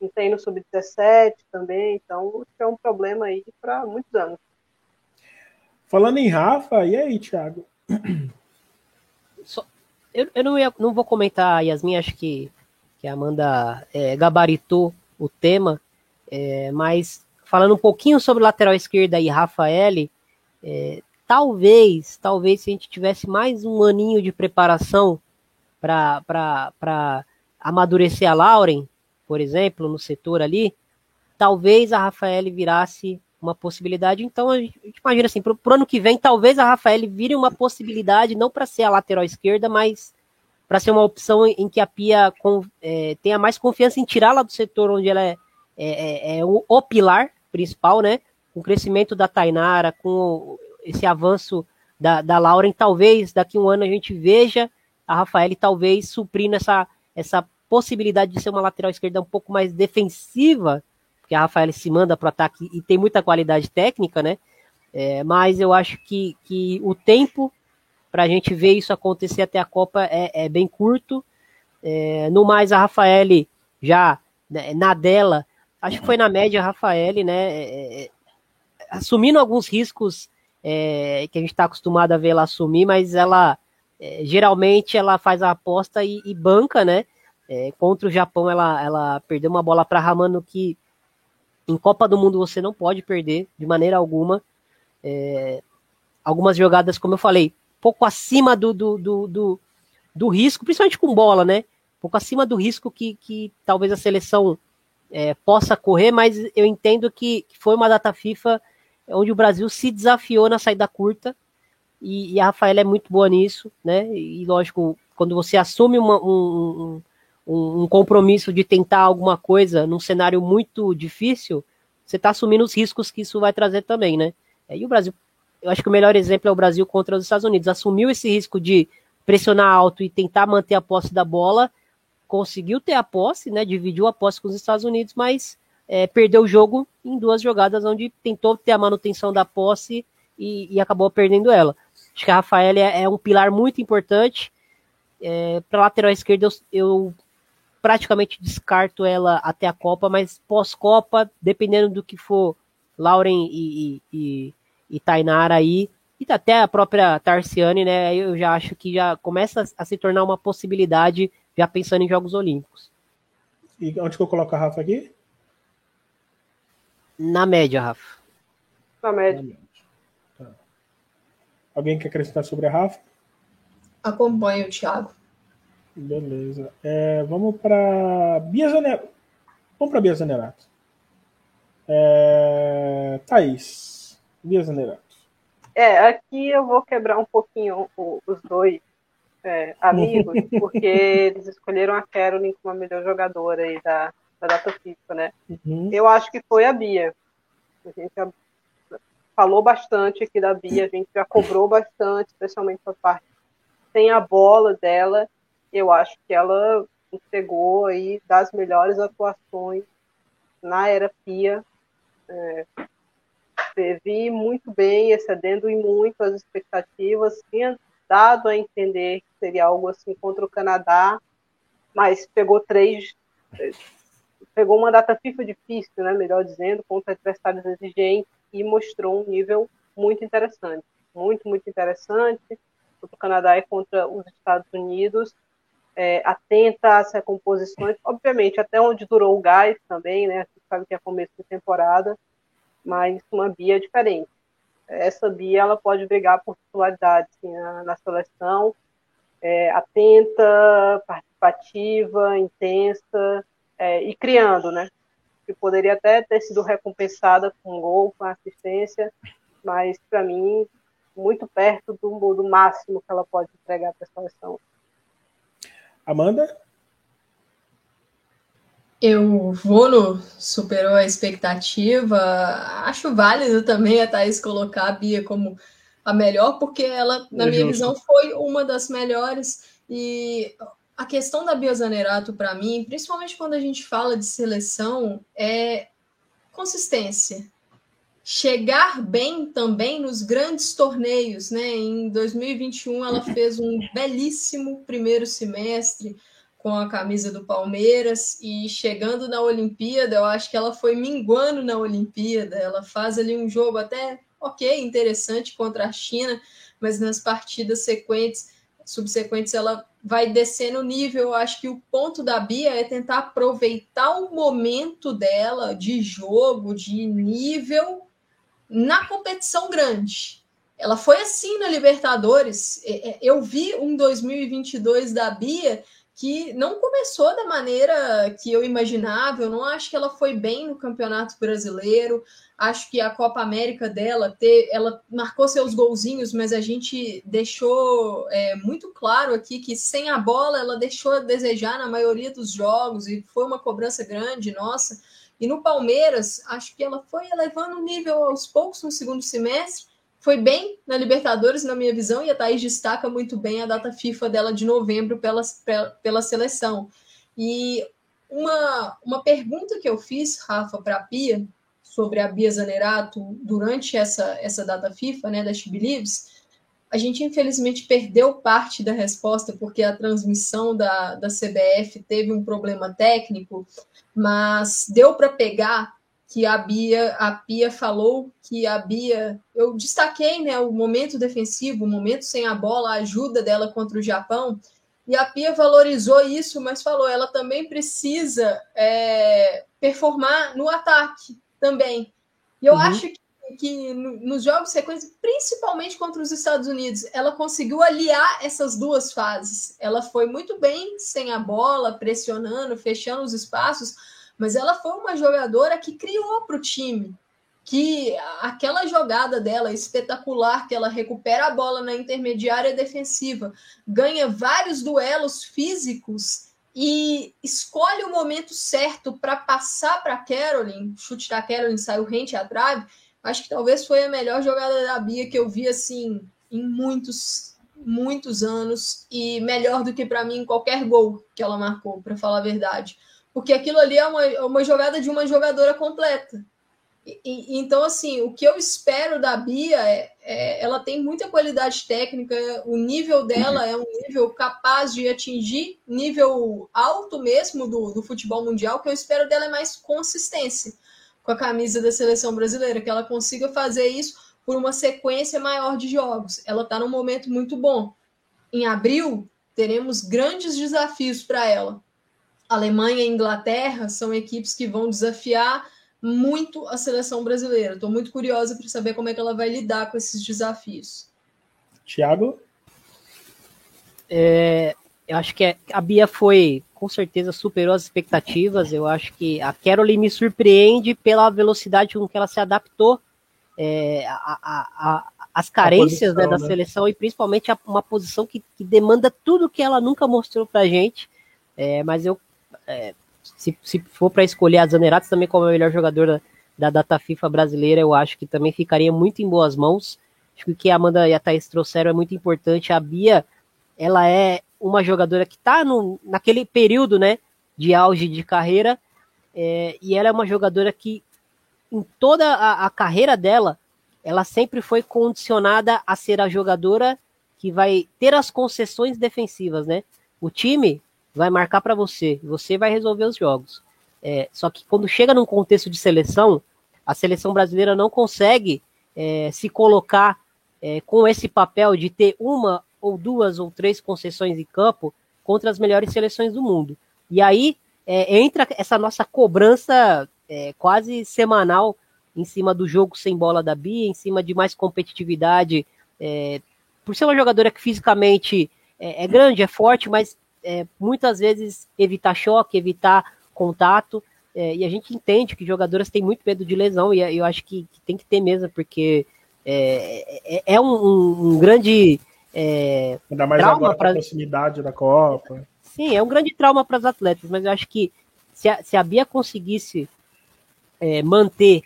Speaker 2: não tem no sub-17 também, então é um problema aí para muitos anos.
Speaker 1: Falando em Rafa, e aí, Thiago?
Speaker 3: Só, eu, eu não, ia, não vou comentar, Yasmin, acho que, que a Amanda é, gabaritou o tema, é, mas falando um pouquinho sobre lateral esquerda e Rafael, é, talvez, talvez se a gente tivesse mais um aninho de preparação para amadurecer a Lauren, por exemplo, no setor ali, talvez a Rafael virasse uma possibilidade. Então, a gente imagina assim, para o ano que vem, talvez a Rafael vire uma possibilidade, não para ser a lateral esquerda, mas para ser uma opção em que a Pia com, é, tenha mais confiança em tirá-la do setor onde ela é, é, é, é o, o, pilar principal, né? Com o crescimento da Tainara, com esse avanço da, da Lauren, talvez daqui a um ano a gente veja a Rafael talvez suprindo essa, essa possibilidade de ser uma lateral esquerda um pouco mais defensiva, porque a Rafael se manda para o ataque e tem muita qualidade técnica, né? É, mas eu acho que, que o tempo para a gente ver isso acontecer até a Copa é, é bem curto. É, no mais, a Rafael já né, na dela, acho que foi na média a Rafael, né? É, é, assumindo alguns riscos é, que a gente está acostumado a ver ela assumir, mas ela geralmente ela faz a aposta e, e banca, né? É, contra o Japão, ela, ela perdeu uma bola para Ramano que em Copa do Mundo você não pode perder de maneira alguma. É, algumas jogadas, como eu falei, pouco acima do, do, do, do, do risco, principalmente com bola, né? pouco acima do risco que, que talvez a seleção é, possa correr, mas eu entendo que, foi uma data FIFA onde o Brasil se desafiou na saída curta e, e a Rafaela é muito boa nisso, né? E lógico, quando você assume uma, um, um, um compromisso de tentar alguma coisa num cenário muito difícil, você está assumindo os riscos que isso vai trazer também, né? É, e o Brasil, eu acho que o melhor exemplo é o Brasil contra os Estados Unidos. Assumiu esse risco de pressionar alto e tentar manter a posse da bola, conseguiu ter a posse, né? Dividiu a posse com os Estados Unidos, mas é, perdeu o jogo em duas jogadas onde tentou ter a manutenção da posse e, e acabou perdendo ela. Acho que a Rafaela é, é um pilar muito importante. É, Para lateral esquerda, eu, eu praticamente descarto ela até a Copa, mas pós-Copa, dependendo do que for Lauren e, e, e, Tainara aí, e até a própria Tarciane, né? Eu já acho que já começa a se tornar uma possibilidade, já pensando em Jogos Olímpicos.
Speaker 1: E onde que eu coloco a Rafa aqui?
Speaker 3: Na média, Rafa.
Speaker 2: Na média. Na média.
Speaker 1: Tá. Alguém quer acrescentar sobre a Rafa?
Speaker 4: Acompanho o Thiago.
Speaker 1: Beleza. É, vamos para Bia Zanerato. Vamos para Bia Zanerato. É, Thaís. Bia Zanerato.
Speaker 2: É, aqui eu vou quebrar um pouquinho os dois é, amigos, porque eles escolheram a Caroline como a melhor jogadora aí da, da data FIFA, né? Uhum. Eu acho que foi a Bia. A gente já falou bastante aqui da Bia, a gente já cobrou bastante, especialmente a parte sem a bola dela. Eu acho que ela entregou aí das melhores atuações na era Pia. É, teve muito bem, excedendo em muito as expectativas, tinha dado a entender que seria algo assim contra o Canadá, mas pegou três, pegou uma data FIFA difícil, né, melhor dizendo, contra adversários exigentes e mostrou um nível muito interessante, muito, muito interessante contra o Canadá e contra os Estados Unidos, é, atenta às recomposições, obviamente, até onde durou o gás também, né? A gente sabe que é começo de temporada, mas uma Bia diferente. Essa Bia ela pode brigar por titularidade assim, na, na, seleção, é, atenta, participativa, intensa é, e criando, né? Que poderia até ter sido recompensada com um gol, com assistência, mas para mim muito perto do, do máximo que ela pode entregar para a seleção.
Speaker 1: Amanda?
Speaker 4: Eu vou no superou a expectativa. Acho válido também a Thaís colocar a Bia como a melhor, porque ela, na é minha justo. visão, foi uma das melhores. E a questão da Bia Zanerato, para mim, principalmente quando a gente fala de seleção, é consistência chegar bem também nos grandes torneios, né? Em 2021 ela fez um belíssimo primeiro semestre com a camisa do Palmeiras e chegando na Olimpíada, eu acho que ela foi minguando na Olimpíada. Ela faz ali um jogo até ok, interessante contra a China, mas nas partidas sequentes, subsequentes, ela vai descendo o nível. Eu acho que o ponto da Bia é tentar aproveitar o momento dela de jogo, de nível na competição grande. Ela foi assim na Libertadores. É, é, eu vi um 2022 da Bia que não começou da maneira que eu imaginava. Eu não acho que ela foi bem no Campeonato Brasileiro. Acho que a Copa América dela, ela marcou seus golzinhos, mas a gente deixou é, muito claro aqui que sem a bola ela deixou a desejar na maioria dos jogos e foi uma cobrança grande nossa. E no Palmeiras, acho que ela foi elevando o nível aos poucos no segundo semestre. Foi bem na Libertadores, na minha visão, e a Thaís destaca muito bem a data FIFA dela de novembro pela, pela seleção. E uma, uma pergunta que eu fiz, Rafa, para a Pia, sobre a Bia Zanerato durante essa, essa data FIFA, né, da She Believes, a gente infelizmente perdeu parte da resposta porque a transmissão da, da CBF teve um problema técnico mas deu para pegar que a Bia, a Pia falou que a Bia, eu destaquei, né, o momento defensivo, o momento sem a bola, a ajuda dela contra o Japão, e a Pia valorizou isso, mas falou, ela também precisa é, performar no ataque também. E eu uhum. acho que, que nos jogos sequência, principalmente contra os Estados Unidos, ela conseguiu aliar essas duas fases. Ela foi muito bem sem a bola, pressionando, fechando os espaços, mas ela foi uma jogadora que criou para o time. Que aquela jogada dela espetacular, que ela recupera a bola na intermediária defensiva, ganha vários duelos físicos e escolhe o momento certo para passar para Caroline. Chute da Caroline saiu rente à trave. Acho que talvez foi a melhor jogada da Bia que eu vi assim em muitos, muitos anos e melhor do que para mim qualquer gol que ela marcou, para falar a verdade porque aquilo ali é uma, é uma jogada de uma jogadora completa. E, e, então, assim, o que eu espero da Bia é, é, ela tem muita qualidade técnica, o nível dela é um nível capaz de atingir nível alto mesmo do, do futebol mundial. O que eu espero dela é mais consistência com a camisa da seleção brasileira, que ela consiga fazer isso por uma sequência maior de jogos. Ela está num momento muito bom. Em abril, teremos grandes desafios para ela Alemanha e Inglaterra são equipes que vão desafiar muito a seleção brasileira. Estou muito curiosa para saber como é que ela vai lidar com esses desafios.
Speaker 1: Tiago?
Speaker 3: É, eu acho que a Bia foi, com certeza, superou as expectativas. Eu acho que a Caroline me surpreende pela velocidade com que ela se adaptou é, a, a, a, as carências né, posição, né, da né? seleção e principalmente a, uma posição que, que, demanda tudo que ela nunca mostrou pra gente. É, mas eu, é, se, se for para escolher a Zanerato também como a melhor jogadora da, da data FIFA brasileira, eu acho que também ficaria muito em boas mãos. Acho que o que a Amanda e a Thaís trouxeram é muito importante. A Bia, ela é uma jogadora que está naquele período né, de auge de carreira, é, e ela é uma jogadora que, em toda a, a carreira dela, ela sempre foi condicionada a ser a jogadora que vai ter as concessões defensivas, né? O time vai marcar para você, você vai resolver os jogos. É, só que quando chega num contexto de seleção, a seleção brasileira não consegue é, se colocar é, com esse papel de ter uma ou duas ou três concessões em campo contra as melhores seleções do mundo. E aí é, entra essa nossa cobrança é, quase semanal em cima do jogo sem bola da Bia, em cima de mais competitividade, é, por ser uma jogadora que fisicamente é, é grande, é forte, mas é, muitas vezes evitar choque, evitar contato, é, e a gente entende que jogadoras têm muito medo de lesão, e eu acho que, que tem que ter mesmo, porque é, é, é um, um, grande
Speaker 1: é, Ainda mais trauma agora pra... proximidade da Copa.
Speaker 3: Sim, é um grande trauma para as atletas, mas eu acho que se a, se a Bia conseguisse é, manter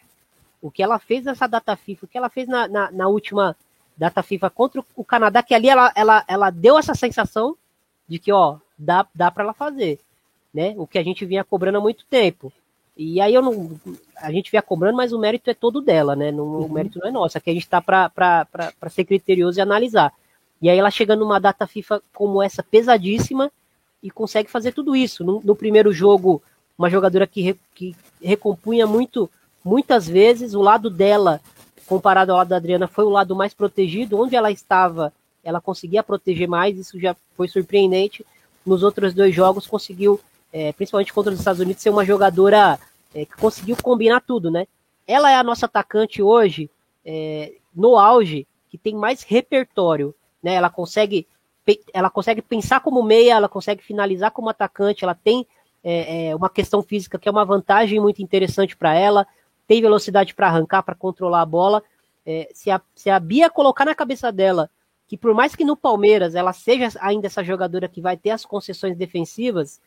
Speaker 3: o que ela fez nessa data FIFA, o que ela fez na, na, na última data FIFA contra o Canadá, que ali ela, ela, ela deu essa sensação de que, ó, dá, dá para ela fazer, né? O que a gente vinha cobrando há muito tempo. E aí eu não. A gente vinha cobrando, mas o mérito é todo dela, né? No, uhum. O mérito não é nosso. Aqui a gente tá para ser criterioso e analisar. E aí ela chega numa data FIFA como essa, pesadíssima, e consegue fazer tudo isso. No, no primeiro jogo, uma jogadora que, re, que recompunha muito muitas vezes o lado dela, comparado ao lado da Adriana, foi o lado mais protegido. Onde ela estava, ela conseguia proteger mais, isso já foi surpreendente. Nos outros dois jogos, conseguiu, é, principalmente contra os Estados Unidos, ser uma jogadora é, que conseguiu combinar tudo, né? Ela é a nossa atacante hoje, é, no auge, que tem mais repertório, né? Ela consegue, ela consegue pensar como meia, ela consegue finalizar como atacante, ela tem é, é, uma questão física que é uma vantagem muito interessante para ela tem velocidade para arrancar, para controlar a bola. É, se, a, se a Bia colocar na cabeça dela que por mais que no Palmeiras ela seja ainda essa jogadora que vai ter as concessões defensivas,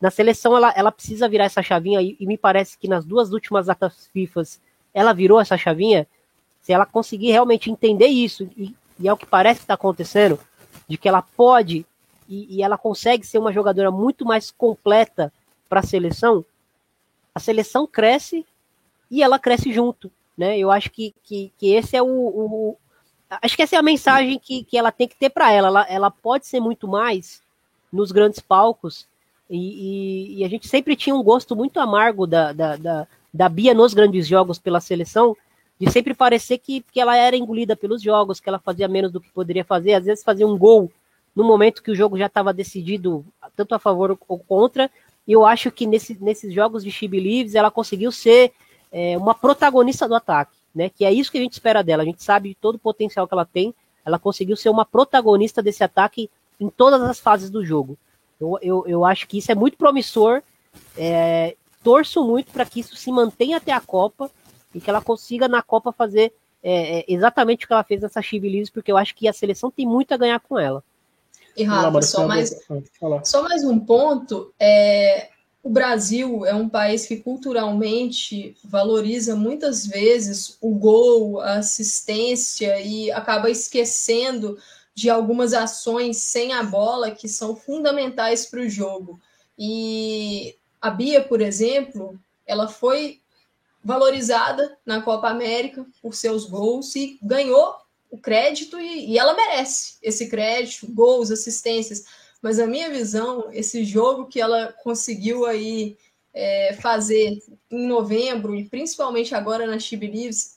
Speaker 3: na seleção ela, ela precisa virar essa chavinha e, e me parece que nas duas últimas datas FIFAs ela virou essa chavinha. Se ela conseguir realmente entender isso, e, e é o que parece que está acontecendo, de que ela pode e, e ela consegue ser uma jogadora muito mais completa para a seleção, a seleção cresce e ela cresce junto, né? Eu acho que, que, que esse é o, o, Acho que essa é a mensagem que, que ela tem que ter para ela. ela. Ela pode ser muito mais nos grandes palcos, e, e, e, a gente sempre tinha um gosto muito amargo da, da, da, da Bia nos grandes jogos pela seleção, de sempre parecer que, que ela era engolida pelos jogos, que ela fazia menos do que poderia fazer, às vezes fazia um gol no momento que o jogo já estava decidido tanto a favor ou contra, e eu acho que nesse, nesses jogos de She Believes ela conseguiu ser é, uma protagonista do ataque, né? Que é isso que a gente espera dela. A gente sabe de todo o potencial que ela tem. Ela conseguiu ser uma protagonista desse ataque em todas as fases do jogo. Eu, eu, eu acho que isso é muito promissor. É, torço muito para que isso se mantenha até a Copa e que ela consiga na Copa fazer é, é exatamente o que ela fez nessa Chivilise, porque eu acho que a seleção tem muito a ganhar com ela.
Speaker 4: E Rafa, só mais, só mais um ponto. É, o Brasil é um país que culturalmente valoriza muitas vezes o gol, a assistência e acaba esquecendo de algumas ações sem a bola que são fundamentais para o jogo. E a Bia, por exemplo, ela foi valorizada na Copa América por seus gols e ganhou o crédito e, e ela merece esse crédito, gols, assistências mas a minha visão, esse jogo que ela conseguiu aí é, fazer em novembro, e principalmente agora na She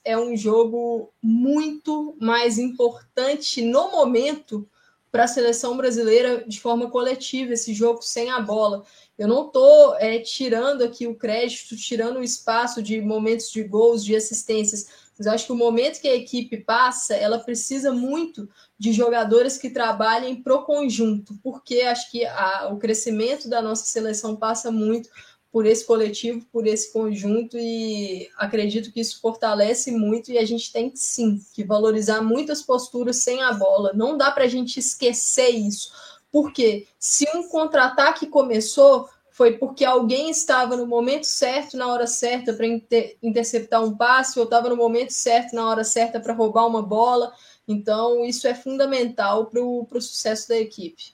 Speaker 4: é um jogo muito mais importante no momento para a seleção brasileira de forma coletiva, esse jogo sem a bola. Eu não estou é, tirando aqui o crédito, tirando o espaço de momentos de gols, de assistências, mas eu acho que o momento que a equipe passa, ela precisa muito de jogadores que trabalhem pro conjunto, porque acho que a, o crescimento da nossa seleção passa muito por esse coletivo, por esse conjunto e acredito que isso fortalece muito e a gente tem sim que valorizar muitas posturas sem a bola. Não dá para a gente esquecer isso, porque se um contra-ataque começou foi porque alguém estava no momento certo, na hora certa para inter interceptar um passe, ou estava no momento certo, na hora certa para roubar uma bola. Então, isso é fundamental para o sucesso da equipe.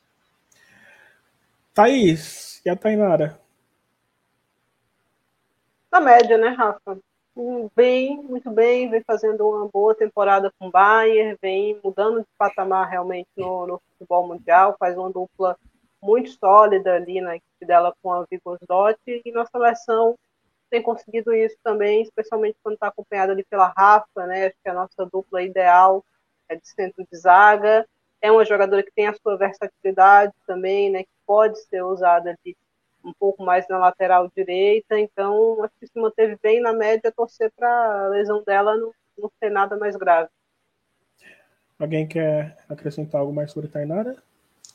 Speaker 1: Thaís, e a Tainara?
Speaker 2: Na média, né, Rafa? Bem, muito bem, vem fazendo uma boa temporada com o Bayern, vem mudando de patamar realmente no, no futebol mundial, faz uma dupla muito sólida ali na equipe dela com a Vigosdot e nossa seleção tem conseguido isso também, especialmente quando está acompanhada ali pela Rafa, né? Acho que é a nossa dupla ideal é de centro de zaga. É uma jogadora que tem a sua versatilidade também, né? Que pode ser usada ali um pouco mais na lateral direita. Então, acho que se manteve bem na média, torcer para a lesão dela não, não ser nada mais grave.
Speaker 1: Alguém quer acrescentar algo mais sobre Tainara?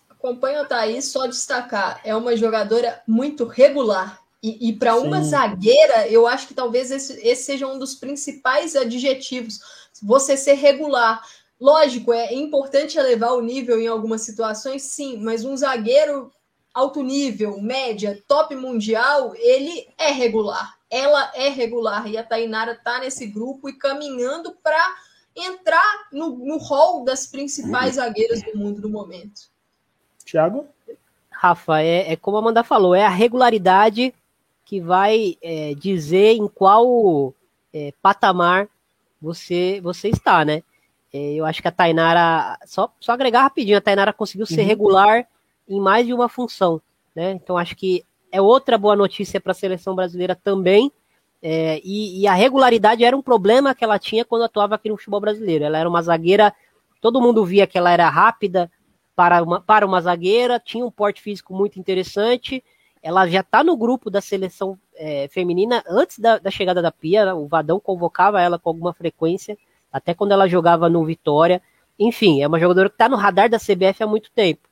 Speaker 4: Acompanho a Thaís, só destacar, é uma jogadora muito regular. E, e para uma zagueira, eu acho que talvez esse, esse seja um dos principais adjetivos. Você ser regular. Lógico, é importante elevar o nível em algumas situações, sim, mas um zagueiro alto nível, média, top mundial, ele é regular. Ela é regular e a Tainara está nesse grupo e caminhando para entrar no, no hall das principais zagueiras do mundo no momento.
Speaker 1: Tiago?
Speaker 3: Rafa, é, é, como a Amanda falou, é a regularidade que vai é, dizer em qual é, patamar você, você está, né? É, eu acho que a Tainara, só, só agregar rapidinho, a Tainara conseguiu ser uhum. regular em mais de uma função, né? Então acho que é outra boa notícia para a seleção brasileira também. É, e, e, a regularidade era um problema que ela tinha quando atuava aqui no futebol brasileiro. Ela era uma zagueira, todo mundo via que ela era rápida para uma, para uma zagueira, tinha um porte físico muito interessante. Ela já está no grupo da seleção é, feminina antes da, da, chegada da Pia. O Vadão convocava ela com alguma frequência até quando ela jogava no Vitória. Enfim, é uma jogadora que está no radar da CBF há muito tempo.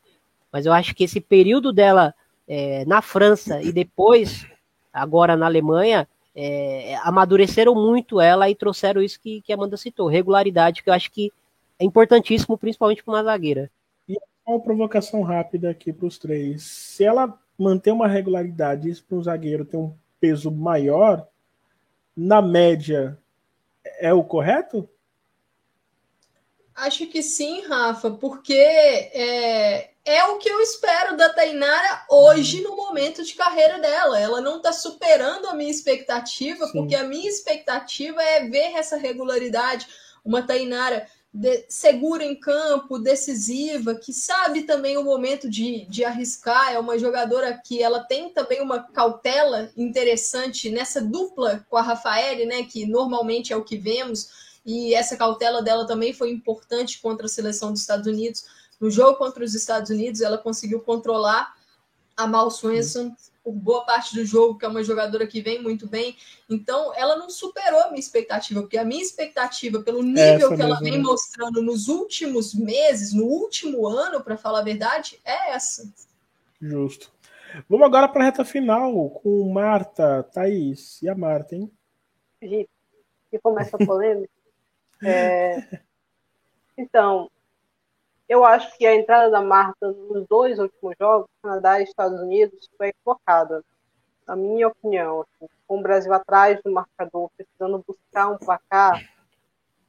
Speaker 3: Mas eu acho que esse período dela é, na França e depois, agora na Alemanha, é, amadureceram muito ela e trouxeram isso que, que a Amanda citou, regularidade, que eu acho que é importantíssimo, principalmente para uma zagueira.
Speaker 1: E uma provocação rápida aqui para os três. Se ela manter uma regularidade, isso para um zagueiro ter um peso maior, na média, é o correto?
Speaker 4: Acho que sim, Rafa, porque é, é o que eu espero da Tainara hoje no momento de carreira dela. Ela não está superando a minha expectativa, sim. porque a minha expectativa é ver essa regularidade. Uma Tainara de, segura em campo, decisiva, que sabe também o momento de, de arriscar. É uma jogadora que ela tem também uma cautela interessante nessa dupla com a Rafaele, né? Que normalmente é o que vemos e essa cautela dela também foi importante contra a seleção dos Estados Unidos. No jogo contra os Estados Unidos, ela conseguiu controlar a Mal Swenson por boa parte do jogo, que é uma jogadora que vem muito bem. Então, ela não superou a minha expectativa, porque a minha expectativa, pelo nível essa que ela vem né? mostrando nos últimos meses, no último ano, para falar a verdade, é essa.
Speaker 1: Justo. Vamos agora para a reta final com Marta, Thaís e a Marta, hein?
Speaker 2: E começa a polêmica. É, então, eu acho que a entrada da Marta nos dois últimos jogos, Canadá e Estados Unidos, foi equivocada. Na minha opinião, assim, com o Brasil atrás do marcador, precisando buscar um placar,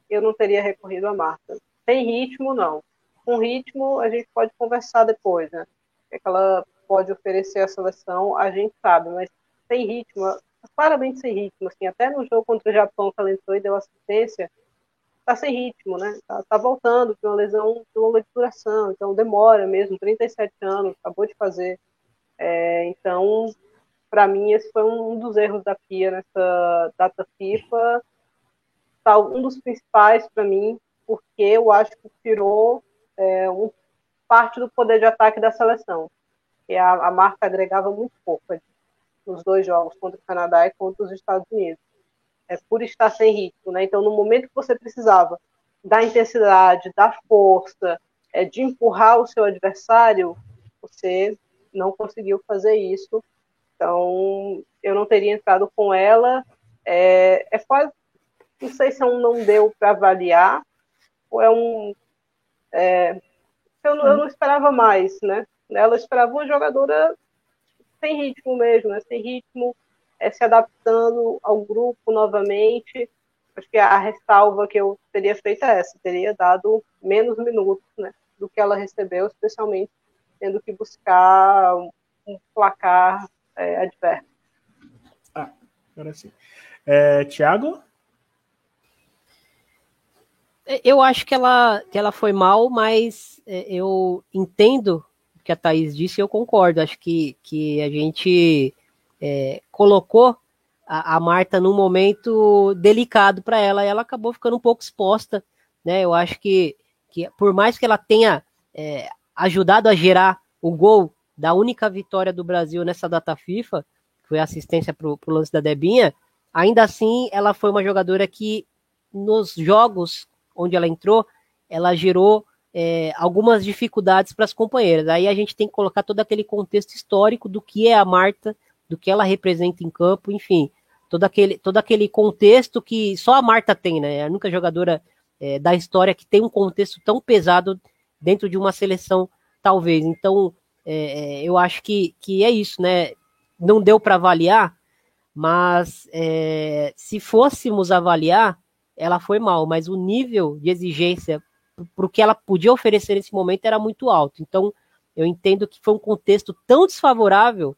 Speaker 2: eu não teria recorrido a Marta. Sem ritmo, não. Com ritmo, a gente pode conversar depois, né? O que, é ela pode oferecer à seleção, a gente sabe, mas sem ritmo, claramente sem ritmo, assim, até no jogo contra o Japão que ela entrou e deu assistência, tá sem ritmo, né? Tá, tá voltando de uma lesão de longa duração, então demora mesmo, 37 anos, acabou de fazer. É, então, para mim, esse foi um dos erros da FIA nessa data FIFA, tá, um dos principais para mim, porque eu acho que tirou é, um, parte do poder de ataque da seleção. E a, a marca agregava muito pouco nos dois jogos, contra o Canadá e contra os Estados Unidos é, por estar sem ritmo. Né? Então, no momento que você precisava da intensidade, da força, é, de empurrar o seu adversário, você não conseguiu fazer isso. Então, eu teria entrado com ela. É, é quase, não sei se é um não deu para avaliar, ou é um. É, eu, não, eu não esperava mais, né? Ela esperava uma jogadora sem ritmo mesmo, né? sem ritmo, é, se adaptando ao grupo novamente. Acho que a ressalva que eu teria feito é essa, teria dado menos minutos né, do que ela recebeu, especialmente tendo que buscar um placar é, adverso.
Speaker 1: Ah, agora sim. É, Tiago?
Speaker 3: Eu acho que ela, que ela foi mal, mas é, eu entendo o que a Thaís disse e eu concordo. Acho que, que a gente é, colocou a, a, Marta num momento delicado para ela e ela acabou ficando um pouco exposta. Né? Eu acho que, que por mais que ela tenha é, ajudado a gerar o gol da única vitória do Brasil nessa data FIFA, que foi a assistência para o lance da Debinha, ainda assim ela foi uma jogadora que nos jogos onde ela entrou, ela gerou é, algumas dificuldades para as companheiras. Aí a gente tem que colocar todo aquele contexto histórico do que é a Marta, do que ela representa em campo, enfim, todo aquele, todo aquele contexto que só a Marta tem, né? É a única jogadora é, da história que tem um contexto tão pesado dentro de uma seleção, talvez. Então, é, é eu acho que, que é isso, né? Não deu para avaliar, mas é, se fôssemos avaliar, ela foi mal, mas o nível de exigência para o que ela podia oferecer nesse momento era muito alto. Então, eu entendo que foi um contexto tão desfavorável,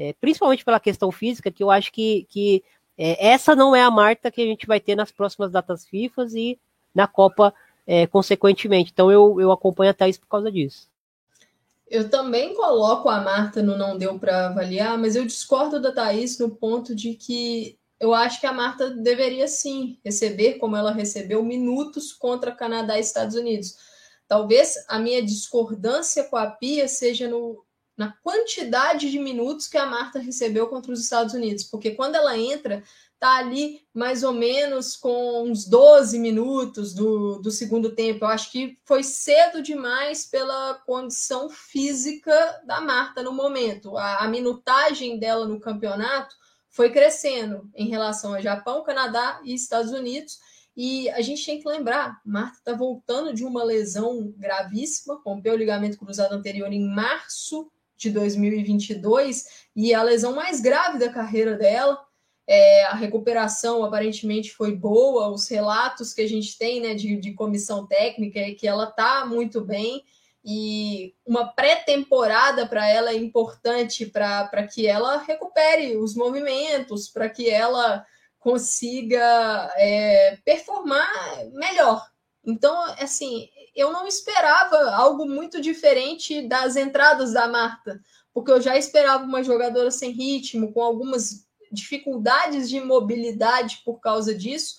Speaker 3: é, principalmente pela questão física, que eu acho que, que é, essa não é a Marta que a gente vai ter nas próximas datas FIFA e na Copa, é, consequentemente. Então, eu, eu acompanho a Thaís por causa disso.
Speaker 4: Eu também coloco a Marta no não deu para avaliar, mas eu discordo da Thaís no ponto de que eu acho que a Marta deveria sim receber, como ela recebeu, minutos contra Canadá e Estados Unidos. Talvez a minha discordância com a Pia seja no, na quantidade de minutos que a Marta recebeu contra os Estados Unidos, porque quando ela entra, tá ali mais ou menos com uns 12 minutos do, do segundo tempo. Eu acho que foi cedo demais pela condição física da Marta no momento. A, a minutagem dela no campeonato foi crescendo em relação a Japão, Canadá e Estados Unidos. E a gente tem que lembrar, Marta está voltando de uma lesão gravíssima, rompeu o ligamento cruzado anterior em março de 2022 e a lesão mais grave da carreira dela. É, a recuperação aparentemente foi boa, os relatos que a gente tem né, de, de comissão técnica é que ela está muito bem e uma pré-temporada para ela é importante para que ela recupere os movimentos, para que ela consiga é, performar melhor. Então, assim, eu não esperava algo muito diferente das entradas da Marta, porque eu já esperava uma jogadora sem ritmo, com algumas dificuldades de mobilidade por causa disso.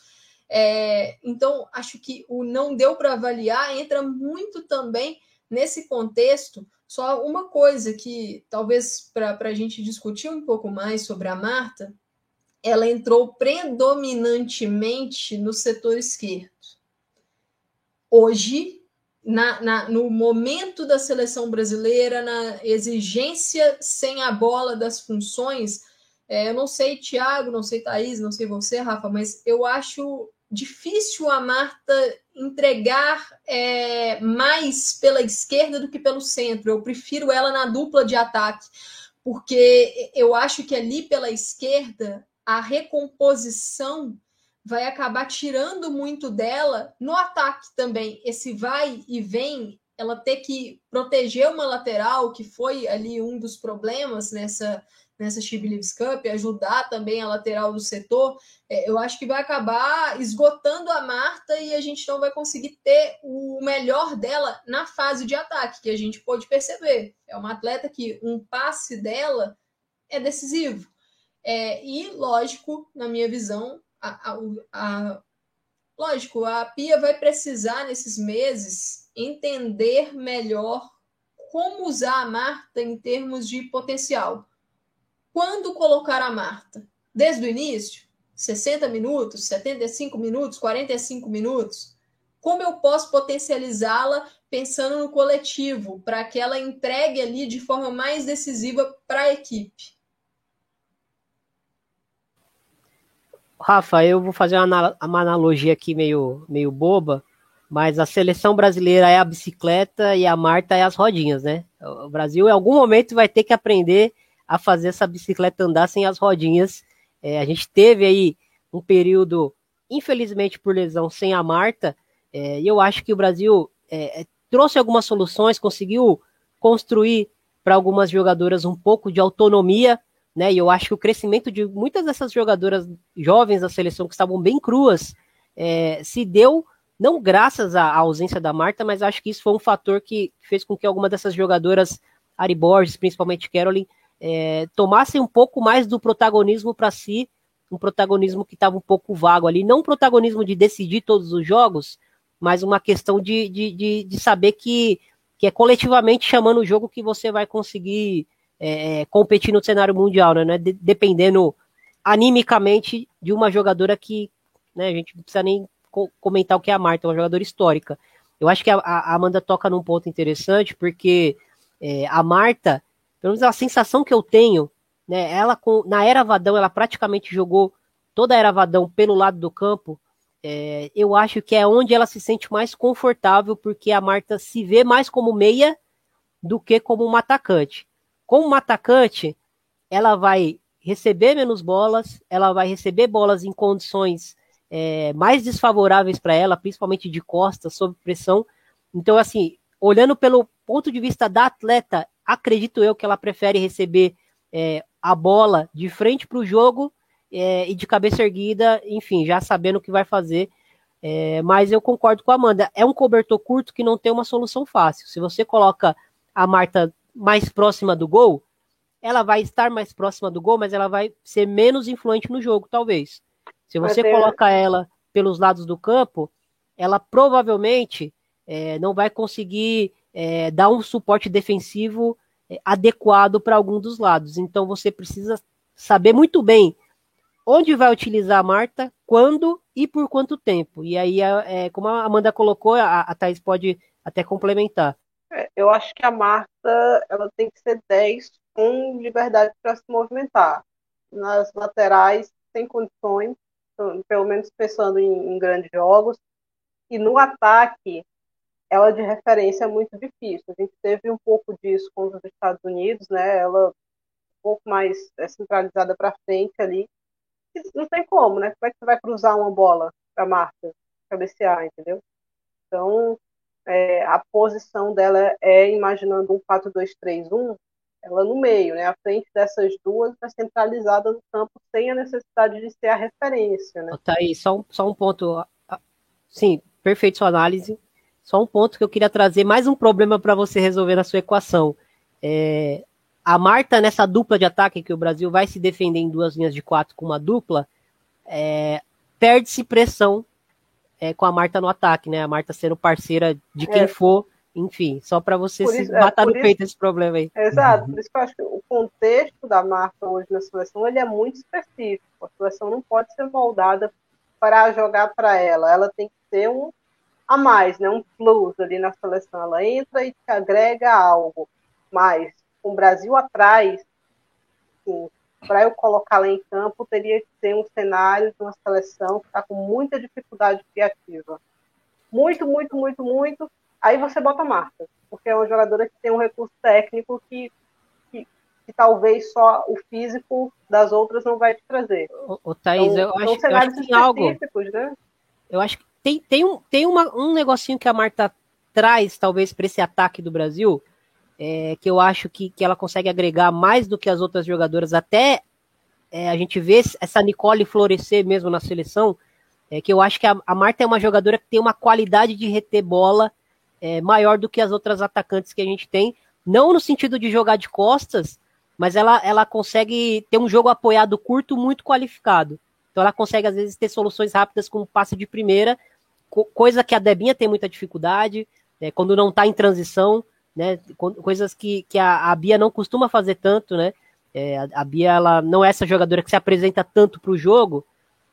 Speaker 4: É, então, acho que o não deu para avaliar entra muito também Nesse contexto, só uma coisa que talvez para a gente discutir um pouco mais sobre a Marta, ela entrou predominantemente no setor esquerdo. Hoje, na, na, no momento da seleção brasileira, na exigência sem a bola das funções, é, eu não sei, Thiago, não sei, Thaís, não sei você, Rafa, mas eu acho difícil a Marta entregar é, mais pela esquerda do que pelo centro. Eu prefiro ela na dupla de ataque, porque eu acho que ali pela esquerda a recomposição vai acabar tirando muito dela no ataque também. Esse vai e vem, ela ter que proteger uma lateral, que foi ali um dos problemas nessa nessa She Believes Cup, ajudar também a lateral do setor, é, eu acho que vai acabar esgotando a Marta e a gente não vai conseguir ter o melhor dela na fase de ataque, que a gente pôde perceber. É uma atleta que um passe dela é decisivo. É, e, lógico, na minha visão, a, a, lógico, a Pia vai precisar, nesses meses, entender melhor como usar a Marta em termos de potencial. Quando colocar a Marta? Desde o início? 60 minutos, 75 minutos, 45 minutos? Como eu posso potencializá-la pensando no coletivo, para que ela entregue ali de forma mais decisiva para a equipe?
Speaker 3: Rafa, eu vou fazer uma, uma analogia aqui meio, meio boba, mas a seleção brasileira é a bicicleta e a Marta é as rodinhas, né? O Brasil, em algum momento, vai ter que aprender a fazer essa bicicleta andar sem as rodinhas. É, a gente teve aí um período, infelizmente por lesão, sem a Marta, é, e eu acho que o Brasil é, é trouxe algumas soluções, conseguiu construir para algumas jogadoras um pouco de autonomia, né? E eu acho que o crescimento de muitas dessas jogadoras jovens da seleção que estavam bem cruas é, se deu não graças à ausência da Marta, mas acho que isso foi um fator que fez com que alguma dessas jogadoras, Ari Borges, principalmente Caroline, é, tomassem um pouco mais do protagonismo para si, um protagonismo que estava um pouco vago ali, não um protagonismo de decidir todos os jogos, mas uma questão de, de, de, de saber que, que é coletivamente chamando o jogo que você vai conseguir é, competir no cenário mundial, né? De, dependendo animicamente de uma jogadora que né, a gente não precisa nem comentar o que é a Marta, uma jogadora histórica. Eu acho que a, a Amanda toca num ponto interessante, porque é, a Marta, pelo menos a sensação que eu tenho, né, ela com, na era Vadão, ela praticamente jogou toda a era Vadão pelo lado do campo. É, eu acho que é onde ela se sente mais confortável, porque a Marta se vê mais como meia do que como uma atacante. Como uma atacante, ela vai receber menos bolas, ela vai receber bolas em condições é, mais desfavoráveis para ela, principalmente de costas, sob pressão. Então, assim, olhando pelo ponto de vista da atleta, acredito eu que ela prefere receber é, a bola de frente para o jogo é, e de cabeça erguida, enfim, já sabendo o que vai fazer. É, mas eu concordo com a Amanda. É um cobertor curto que não tem uma solução fácil. Se você coloca a Marta mais próxima do gol, ela vai estar mais próxima do gol, mas ela vai ser menos influente no jogo, talvez. Se você ter... coloca ela pelos lados do campo, ela provavelmente é, não vai conseguir é, dar um suporte defensivo é, adequado para algum dos lados. Então você precisa saber muito bem onde vai utilizar a Marta, quando e por quanto tempo. E aí, é, é como a Amanda colocou, a, a Thais pode até complementar.
Speaker 2: É, eu acho que a Marta ela tem que ser 10 com liberdade para se movimentar. Nas laterais, sem condições, pelo menos pensando em, em grandes jogos. E no ataque, ela de referência é muito difícil. A gente teve um pouco disso com os Estados Unidos, né? Ela um pouco mais é, centralizada para frente ali. E não tem como, né? Como é que você vai cruzar uma bola para Marta cabecear, entendeu? Então, é, a posição dela é imaginando um 4-2-3-1, ela no meio, né? A frente dessas duas está centralizada no campo sem a necessidade de ser a referência, né?
Speaker 3: Tá aí, só um, só um ponto. Sim, perfeito sua análise. Só um ponto que eu queria trazer, mais um problema para você resolver na sua equação. É, a Marta, nessa dupla de ataque que o Brasil vai se defender em duas linhas de quatro com uma dupla, é, perde-se pressão é, com a Marta no ataque, né? A Marta sendo parceira de quem é. for enfim, só para você por se isso, matar é, no peito esse problema aí.
Speaker 2: Exato, por isso que eu acho que o contexto da marca hoje na seleção ele é muito específico. A seleção não pode ser moldada para jogar para ela. Ela tem que ter um a mais, né? um plus ali na seleção. Ela entra e te agrega algo. Mas com o Brasil atrás, para eu colocá-la em campo, teria que ser um cenário de uma seleção que está com muita dificuldade criativa. Muito, muito, muito, muito Aí você bota a Marta, porque é uma jogadora que tem um recurso técnico que, que, que talvez só o físico das outras não vai te trazer.
Speaker 3: Ô, ô Thaís, então, eu, acho, eu acho que tem algo. Né? Eu acho que tem, tem, um, tem uma, um negocinho que a Marta traz, talvez, para esse ataque do Brasil, é, que eu acho que, que ela consegue agregar mais do que as outras jogadoras, até é, a gente vê essa Nicole florescer mesmo na seleção, é, que eu acho que a, a Marta é uma jogadora que tem uma qualidade de reter bola é, maior do que as outras atacantes que a gente tem, não no sentido de jogar de costas, mas ela, ela consegue ter um jogo apoiado curto muito qualificado. Então ela consegue, às vezes, ter soluções rápidas com passe de primeira, co coisa que a Debinha tem muita dificuldade, é, quando não está em transição, né? Coisas que, que a, a, Bia não costuma fazer tanto, né? É, a, a, Bia ela não é essa jogadora que se apresenta tanto para o jogo,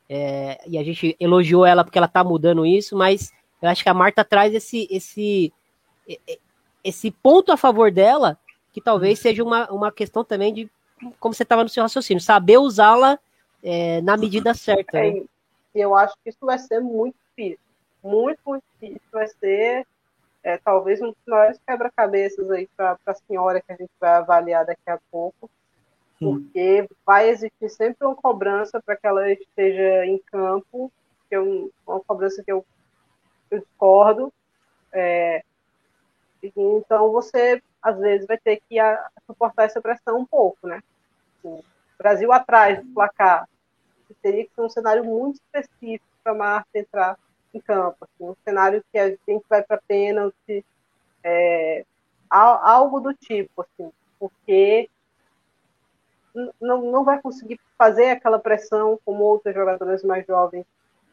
Speaker 3: é, e a gente elogiou ela porque ela está mudando isso, mas eu acho que a Marta traz esse, esse, esse ponto a favor dela, que talvez seja uma, uma questão também de, como você estava no seu raciocínio, saber usá-la é, na medida certa.
Speaker 2: É,
Speaker 3: né?
Speaker 2: eu acho que isso vai ser muito difícil. Muito, muito difícil. Vai ser é, talvez um dos maiores quebra-cabeças aí para a senhora que a gente vai avaliar daqui a pouco. Porque vai existir sempre uma cobrança para que ela esteja em campo, que é uma cobrança que eu, eu discordo. É, então você às vezes vai ter que a, suportar essa pressão um pouco, né? O Brasil atrás do placar teria que ser um cenário muito específico para a Marta entrar em campo, assim, um cenário que a gente vai para pênalti, é, algo do tipo, assim, porque não, não vai conseguir fazer aquela pressão como outras jogadoras mais jovens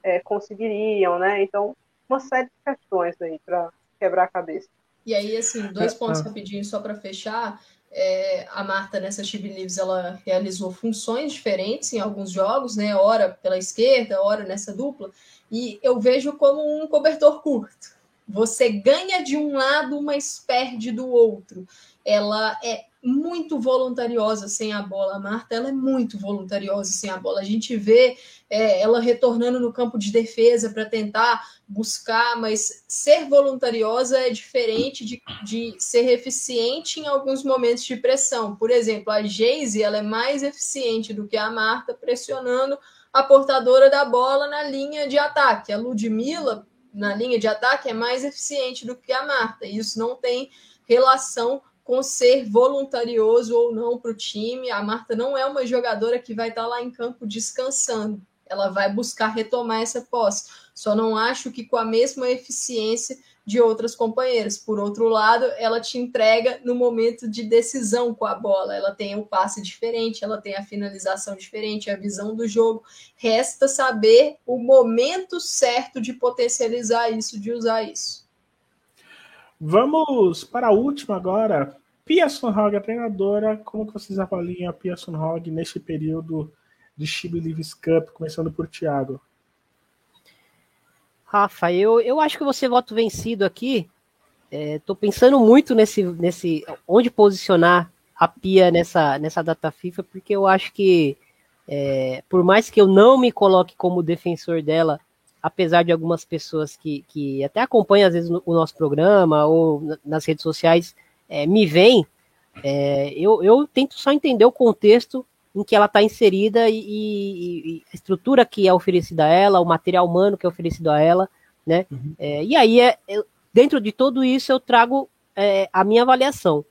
Speaker 2: é, conseguiriam, né? Então, uma série de questões aí para quebrar a cabeça.
Speaker 4: E aí, assim, dois é, pontos ah. rapidinho só para fechar. É, a Marta nessa Chibi Leaves ela realizou funções diferentes em alguns jogos, né? Hora pela esquerda, hora nessa dupla, e eu vejo como um cobertor curto. Você ganha de um lado, mas perde do outro. Ela é muito voluntariosa sem a bola. A Marta ela é muito voluntariosa sem a bola. A gente vê é, ela retornando no campo de defesa para tentar buscar, mas ser voluntariosa é diferente de, de ser eficiente em alguns momentos de pressão. Por exemplo, a Geise ela é mais eficiente do que a Marta pressionando a portadora da bola na linha de ataque. A Ludmilla, na linha de ataque, é mais eficiente do que a Marta. Isso não tem relação com ser voluntarioso ou não para o time. A Marta não é uma jogadora que vai estar lá em campo descansando. Ela vai buscar retomar essa posse. Só não acho que com a mesma eficiência de outras companheiras. Por outro lado, ela te entrega no momento de decisão com a bola. Ela tem um passe diferente, ela tem a finalização diferente, a visão do jogo. Resta saber o momento certo de potencializar isso, de usar isso.
Speaker 1: Vamos para a última agora. Pia Sunhog, a treinadora, como que vocês avaliam a Pia Sunhog neste período de Chibi Leaves Cup, começando por Thiago?
Speaker 3: Rafa, eu, eu acho que você voto vencido aqui. Estou é, pensando muito nesse, nesse onde posicionar a Pia nessa, nessa data FIFA, porque eu acho que é, por mais que eu não me coloque como defensor dela, apesar de algumas pessoas que, que até acompanham às vezes o nosso programa ou nas redes sociais é, me veem, é, eu, eu tento só entender o contexto em que ela está inserida e, e, e, a estrutura que é oferecida a ela, o material humano que é oferecido a ela, né? Uhum. É, e aí, é, eu, dentro de tudo isso, eu trago é, a minha avaliação.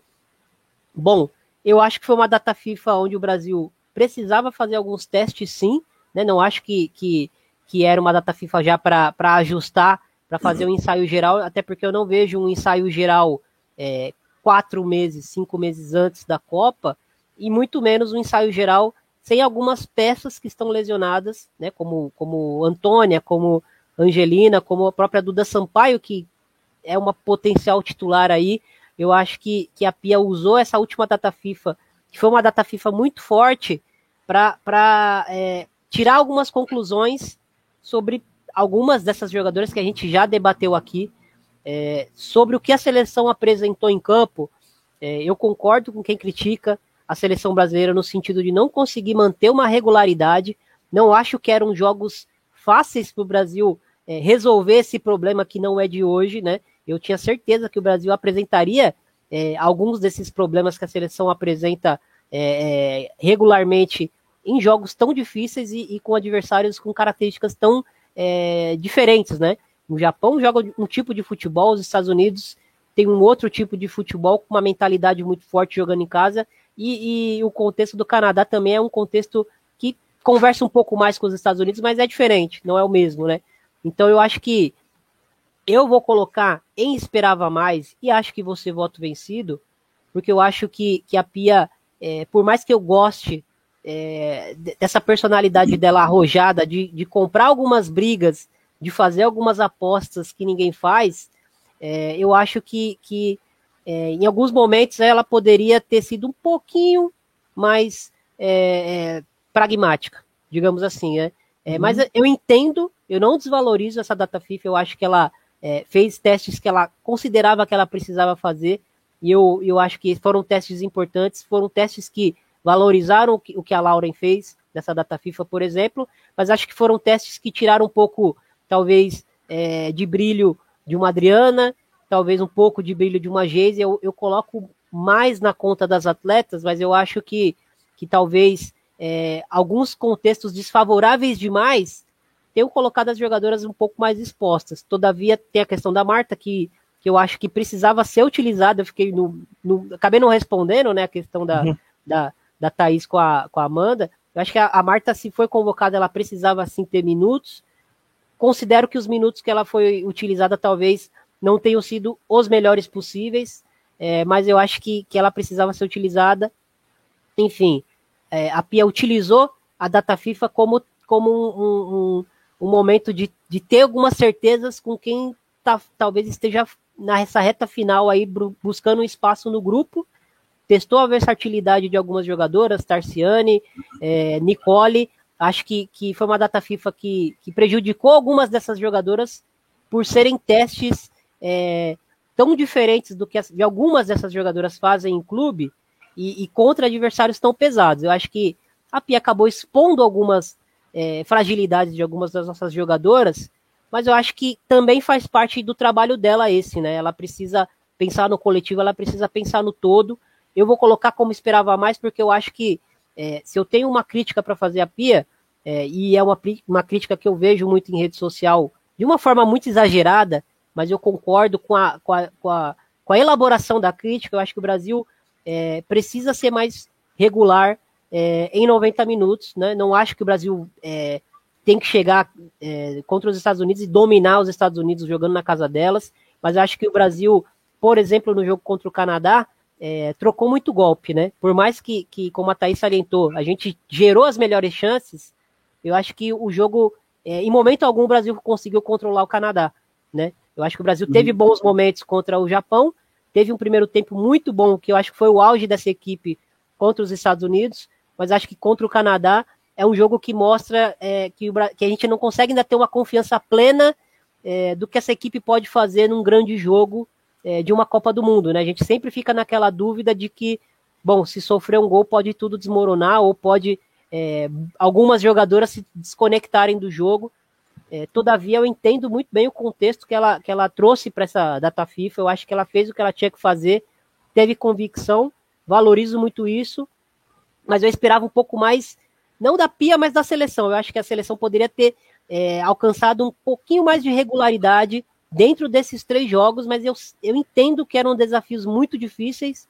Speaker 3: Bom, eu acho que foi uma data FIFA onde o Brasil precisava fazer alguns testes, sim, né? Não acho que, que que era uma data FIFA já para ajustar, para fazer um ensaio geral, até porque eu não vejo um ensaio geral é, quatro meses, cinco meses antes da Copa, e muito menos um ensaio geral sem algumas peças que estão lesionadas, né, como, como Antônia, como Angelina, como a própria Duda Sampaio, que é uma potencial titular aí. Eu acho que, que a Pia usou essa última data FIFA, que foi uma data FIFA muito forte, para é, tirar algumas conclusões sobre algumas dessas jogadoras que a gente já debateu aqui, é, sobre o que a seleção apresentou em campo. É, eu concordo com quem critica a seleção brasileira no sentido de não conseguir manter uma regularidade. Não acho que eram jogos fáceis para o Brasil é, resolver esse problema que não é de hoje, né? Eu tinha certeza que o Brasil apresentaria é, alguns desses problemas que a seleção apresenta é, é, regularmente em jogos tão difíceis e, e com adversários com características tão é, diferentes, né? O Japão joga um tipo de futebol, os Estados Unidos tem um outro tipo de futebol com uma mentalidade muito forte jogando em casa e, e, o contexto do Canadá também é um contexto que conversa um pouco mais com os Estados Unidos, mas é diferente, não é o mesmo, né? Então eu acho que eu vou colocar em esperava mais e acho que você voto vencido, porque eu acho que, que a Pia, é, por mais que eu goste é, dessa personalidade dela arrojada, de, de comprar algumas brigas, de fazer algumas apostas que ninguém faz, é, eu acho que, que é, em alguns momentos ela poderia ter sido um pouquinho mais é, é, pragmática, digamos assim, né? É, uhum. Mas eu entendo, eu não desvalorizo essa data FIFA, eu acho que ela fez testes que ela considerava que ela precisava fazer, e eu, eu acho que foram testes importantes, foram testes que valorizaram o que, o que a Lauren fez, dessa data FIFA, por exemplo, mas acho que foram testes que tiraram um pouco, talvez, é, de brilho de uma Adriana, talvez um pouco de brilho de uma Geise. Eu, eu coloco mais na conta das atletas, mas eu acho que, que talvez é, alguns contextos desfavoráveis demais tenham colocado as jogadoras um pouco mais expostas. Todavia, tem a questão da Marta, que, que eu acho que precisava ser utilizada. Eu fiquei no, no acabei não respondendo né, a questão da, uhum. da, da Thaís com a, com a Amanda. Eu acho que a, a Marta, se foi convocada, ela precisava sim ter minutos. Considero que os minutos que ela foi utilizada talvez não tenham sido os melhores possíveis, é, mas eu acho que, que ela precisava ser utilizada. Enfim, é, a Pia utilizou a data FIFA como, como um, um, um momento de, de ter algumas certezas com quem tá, talvez esteja nessa reta final aí buscando um espaço no grupo testou a versatilidade de algumas jogadoras, Tarciane, é, Nicole. Acho que, que foi uma data FIFA que, que prejudicou algumas dessas jogadoras por serem testes é, tão diferentes do que as, de algumas dessas jogadoras fazem em clube e, e, contra adversários tão pesados. Eu acho que a Pia acabou expondo algumas é, fragilidades de algumas das nossas jogadoras, mas eu acho que também faz parte do trabalho dela esse, né? Ela precisa pensar no coletivo, ela precisa pensar no todo. Eu vou colocar como esperava mais, porque eu acho que é, se eu tenho uma crítica para fazer a Pia, é, e é uma, uma crítica que eu vejo muito em rede social, de uma forma muito exagerada, mas eu concordo com a, com a, com a, com a elaboração da crítica. Eu acho que o Brasil é, precisa ser mais regular é, em 90 minutos. Né? Não acho que o Brasil é, tem que chegar é, contra os Estados Unidos e dominar os Estados Unidos jogando na casa delas, mas acho que o Brasil, por exemplo, no jogo contra o Canadá, é, trocou muito golpe, né? Por mais que, que, como a Thaís salientou, a gente gerou as melhores chances, eu acho que o jogo, é, em momento algum, o Brasil conseguiu controlar o Canadá, né? Eu acho que o Brasil teve uhum. bons momentos contra o Japão, teve um primeiro tempo muito bom, que eu acho que foi o auge dessa equipe contra os Estados Unidos, mas acho que contra o Canadá é um jogo que mostra é, que, o, que, a gente não consegue ainda ter uma confiança plena é, do que essa equipe pode fazer num grande jogo é, de uma Copa do Mundo, né? A gente sempre fica naquela dúvida de que, bom, se sofrer um gol pode tudo desmoronar ou pode é, algumas jogadoras se desconectarem do jogo. É, todavia, eu entendo muito bem o contexto que ela, que ela trouxe para essa data FIFA. Eu acho que ela fez o que ela tinha que fazer, teve convicção, valorizo muito isso, mas eu esperava um pouco mais, não da Pia, mas da seleção. Eu acho que a seleção poderia ter é, alcançado um pouquinho mais de regularidade dentro desses três jogos, mas eu, eu entendo que eram desafios muito difíceis.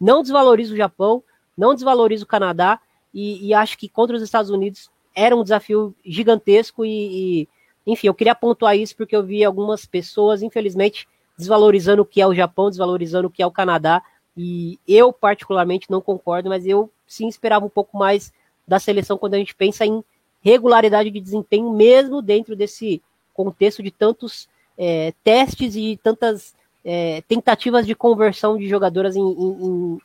Speaker 3: Não desvalorizo o Japão, não desvalorizo o Canadá, e, e acho que contra os Estados Unidos era um desafio gigantesco. E, e, enfim, eu queria pontuar isso porque eu vi algumas pessoas, infelizmente, desvalorizando o que é o Japão, desvalorizando o que é o Canadá. E eu, particularmente, não concordo, mas eu sim esperava um pouco mais da seleção quando a gente pensa em regularidade de desempenho, mesmo dentro desse contexto de tantos é, testes e tantas é, tentativas de conversão de jogadoras em, em, em,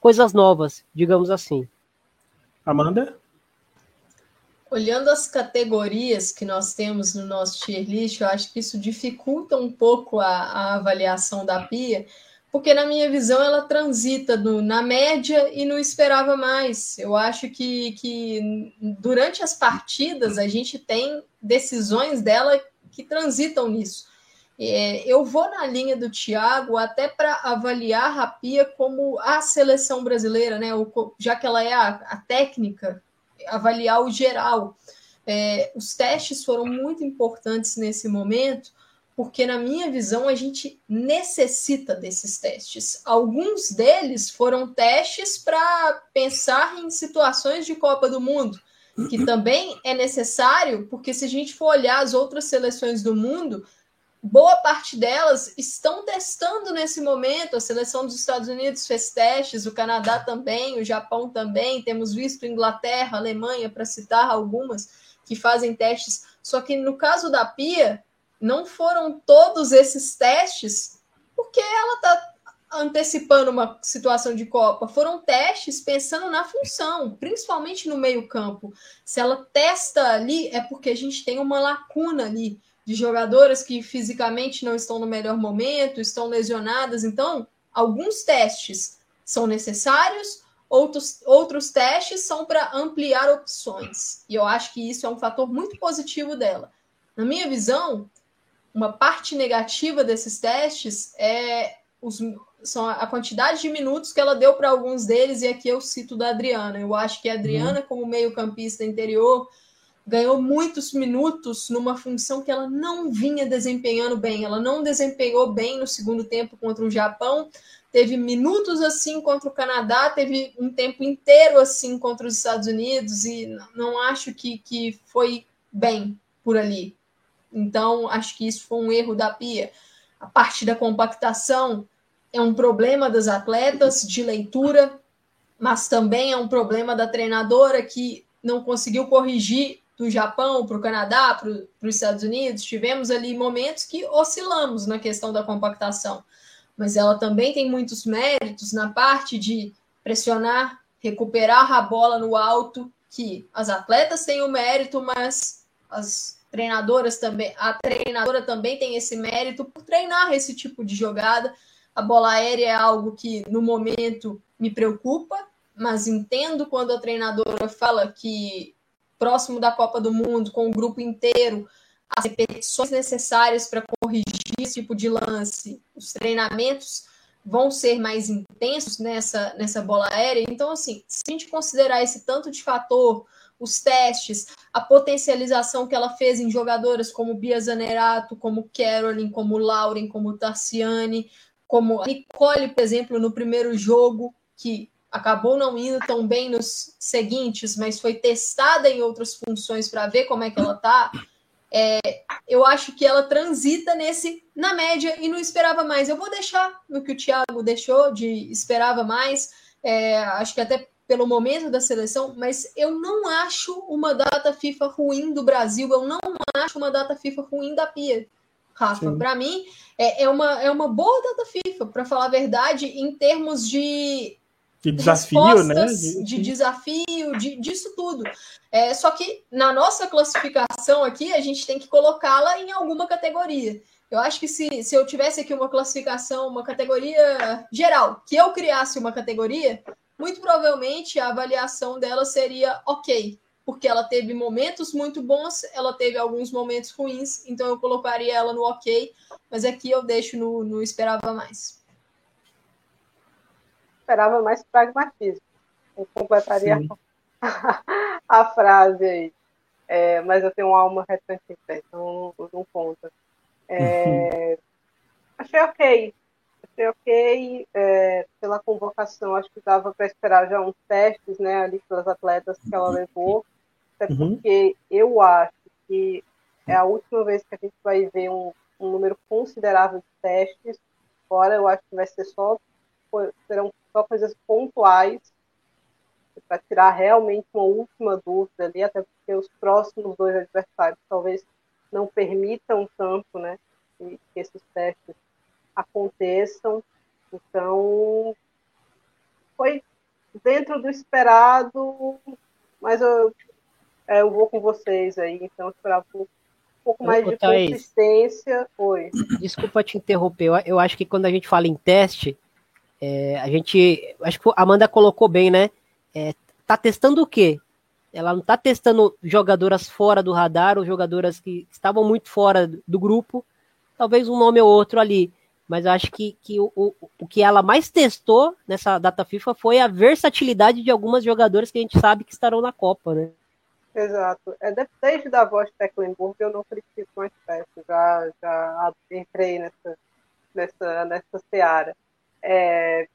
Speaker 3: coisas novas, digamos assim.
Speaker 1: Amanda?
Speaker 4: Olhando as categorias que nós temos no nosso tier list, eu acho que isso dificulta um pouco a, a avaliação da Pia, porque na minha visão ela transita na média e não esperava mais. Eu acho que, que durante as partidas a gente tem decisões dela que transitam nisso. É, eu vou na linha do Thiago até para avaliar a Rapia como a seleção brasileira, né? Já que ela é a, a técnica, avaliar o geral. É, os testes foram muito importantes nesse momento, porque, na minha visão, a gente necessita desses testes. Alguns deles foram testes para pensar em situações de Copa do Mundo, que também é necessário, porque se a gente for olhar as outras seleções do mundo, boa parte delas estão testando nesse momento. A seleção dos Estados Unidos fez testes, o Canadá também, o Japão também. Temos visto Inglaterra, Alemanha, para citar algumas, que fazem testes. Só que no caso da Pia, não foram todos esses testes, porque ela está antecipando uma situação de Copa. Foram testes pensando na função, principalmente no meio-campo. Se ela testa ali, é porque a gente tem uma lacuna ali de jogadoras que fisicamente não estão no melhor momento, estão lesionadas. Então, alguns testes são necessários, outros, outros testes são para ampliar opções. E eu acho que isso é um fator muito positivo dela. Na minha visão, uma parte negativa desses testes é os, são a quantidade de minutos que ela deu para alguns deles, e aqui eu cito da Adriana. Eu acho que a Adriana, uhum. como meio-campista interior, ganhou muitos minutos numa função que ela não vinha desempenhando bem. Ela não desempenhou bem no segundo tempo contra o Japão, teve minutos assim contra o Canadá, teve um tempo inteiro assim contra os Estados Unidos, e não acho que, que foi bem por ali. Então, acho que isso foi um erro da Pia. A parte da compactação é um problema das atletas de leitura, mas também é um problema da treinadora que não conseguiu corrigir do Japão para o Canadá, para os Estados Unidos, tivemos ali momentos que oscilamos na questão da compactação, mas ela também tem muitos méritos na parte de pressionar, recuperar a bola no alto, que as atletas têm o mérito, mas as treinadoras também, a treinadora também tem esse mérito por treinar esse tipo de jogada. A bola aérea é algo que no momento me preocupa, mas entendo quando a treinadora fala que próximo da Copa do Mundo, com o grupo inteiro, as repetições necessárias para corrigir esse tipo de lance, os treinamentos vão ser mais intensos nessa, nessa bola aérea. Então, assim, se a gente considerar esse tanto de fator, os testes, a potencialização que ela fez em jogadoras como Bia Zanerato, como Carolyn, como Lauren, como Tarciane, como Nicole, por exemplo, no primeiro jogo, que acabou não indo tão bem nos seguintes, mas foi testada em outras funções para ver como é que ela tá. É, eu acho que ela transita nesse na média e não esperava mais. Eu vou deixar no que o Thiago deixou de esperava mais. É, acho que até pelo momento da seleção, mas eu não acho uma data FIFA ruim do Brasil. Eu não acho uma data FIFA ruim da Pia. Rafa, para mim é, é, uma, é uma boa data FIFA, para falar a verdade, em termos de
Speaker 1: de desafio, né?
Speaker 4: De, de desafio, de, disso tudo. É, só que na nossa classificação aqui, a gente tem que colocá-la em alguma categoria. Eu acho que se, se eu tivesse aqui uma classificação, uma categoria geral, que eu criasse uma categoria, muito provavelmente a avaliação dela seria ok, porque ela teve momentos muito bons, ela teve alguns momentos ruins, então eu colocaria ela no ok, mas aqui eu deixo no, no esperava mais
Speaker 2: esperava mais pragmatismo. Eu completaria a, frase aí. É, mas eu tenho uma alma retranquista, então não, não conta. É, uhum. Achei ok. Achei ok é, pela convocação. Acho que dava para esperar já uns testes né, ali pelas atletas que ela levou. Até uhum. porque eu acho que é a última vez que a gente vai ver um, um número considerável de testes. Agora eu acho que vai ser só serão só coisas pontuais para tirar realmente uma última dúvida ali, até porque os próximos dois adversários talvez não permitam tanto, né, que, esses testes aconteçam. Então, foi dentro do esperado, mas eu, é, eu vou com vocês aí, então esperava um pouco mais de consistência. Oi.
Speaker 3: Desculpa te interromper, eu, eu acho que quando a gente fala em teste, é, a gente, acho que a Amanda colocou bem, né? É, tá testando o quê? Ela não tá testando jogadoras fora do radar ou jogadoras que estavam muito fora do grupo, talvez um nome ou outro ali. Mas eu acho que, que o, o, o que ela mais testou nessa data FIFA foi a versatilidade de algumas jogadoras que a gente sabe que estarão na Copa, né?
Speaker 2: Exato. É, desde a voz de Tecklenburg eu não critico mais peças, já, já entrei nessa, nessa, nessa seara. É,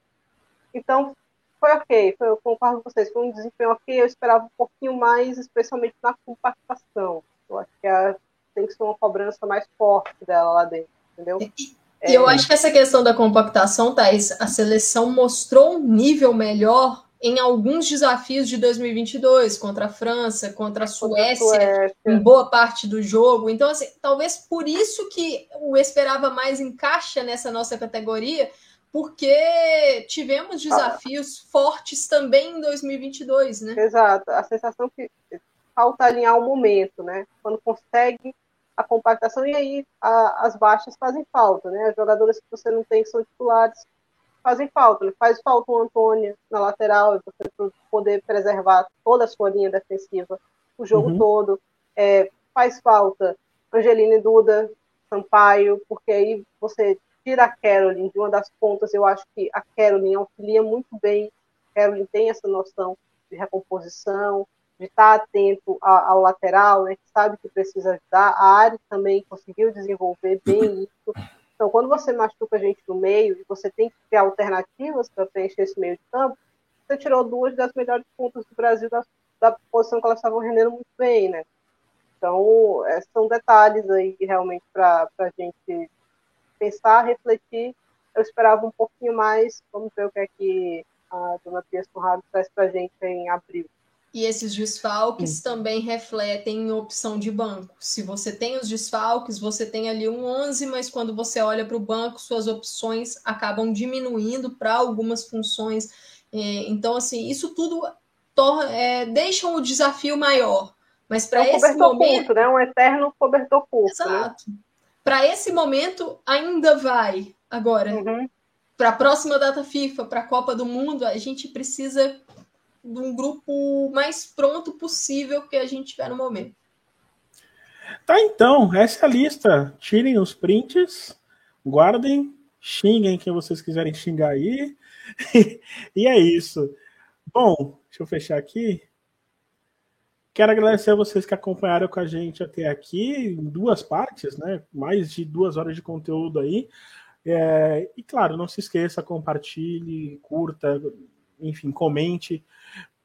Speaker 2: então, foi ok, foi, eu concordo com vocês, foi um desempenho ok, eu esperava um pouquinho mais, especialmente na compactação. Eu acho que a, tem que ser uma cobrança mais forte dela lá dentro, entendeu?
Speaker 4: E é, eu acho que essa questão da compactação, Thais, a seleção mostrou um nível melhor em alguns desafios de 2022, contra a França, contra a Suécia, Suécia, em boa parte do jogo. Então, assim, talvez por isso que o esperava mais encaixa nessa nossa categoria, porque tivemos desafios ah. fortes também em 2022, né?
Speaker 2: Exato. A sensação que falta alinhar o momento, né? Quando consegue a compactação e aí a, as baixas fazem falta, né? As jogadoras que você não tem que são titulares fazem falta. Né? Faz falta o Antônio na lateral, você poder preservar toda a sua linha defensiva o jogo uhum. todo. É, faz falta Angelina e Duda, Sampaio, porque aí você tira a Caroline de uma das pontas. Eu acho que a Caroline auxilia muito bem. A Caroline tem essa noção de recomposição, de estar atento ao lateral, né, que sabe que precisa ajudar. A Ari também conseguiu desenvolver bem isso. Então, quando você machuca a gente no meio e você tem que ter alternativas para preencher esse meio de campo, você tirou duas das melhores pontas do Brasil da, da posição que elas estavam rendendo muito bem, né? Então, é, são detalhes aí realmente para a gente pensar, refletir. Eu esperava um pouquinho mais. Vamos ver o que é que a dona Pia Conrado traz para a gente em abril.
Speaker 4: E esses desfalques Sim. também refletem em opção de banco. Se você tem os desfalques, você tem ali um 11, mas quando você olha para o banco, suas opções acabam diminuindo para algumas funções. É, então, assim, isso tudo torna, é, deixa o desafio maior. Mas para é um esse momento.
Speaker 2: Curto, né? Um eterno cobertor curto.
Speaker 4: Né? Exato. Né? Para esse momento, ainda vai. Agora, uhum. para a próxima data FIFA, para a Copa do Mundo, a gente precisa de um grupo mais pronto possível que a gente tiver no momento.
Speaker 1: Tá, então, essa é a lista. Tirem os prints, guardem, xinguem quem vocês quiserem xingar aí. e é isso. Bom, deixa eu fechar aqui. Quero agradecer a vocês que acompanharam com a gente até aqui, em duas partes, né? Mais de duas horas de conteúdo aí. É, e claro, não se esqueça, compartilhe, curta, enfim, comente,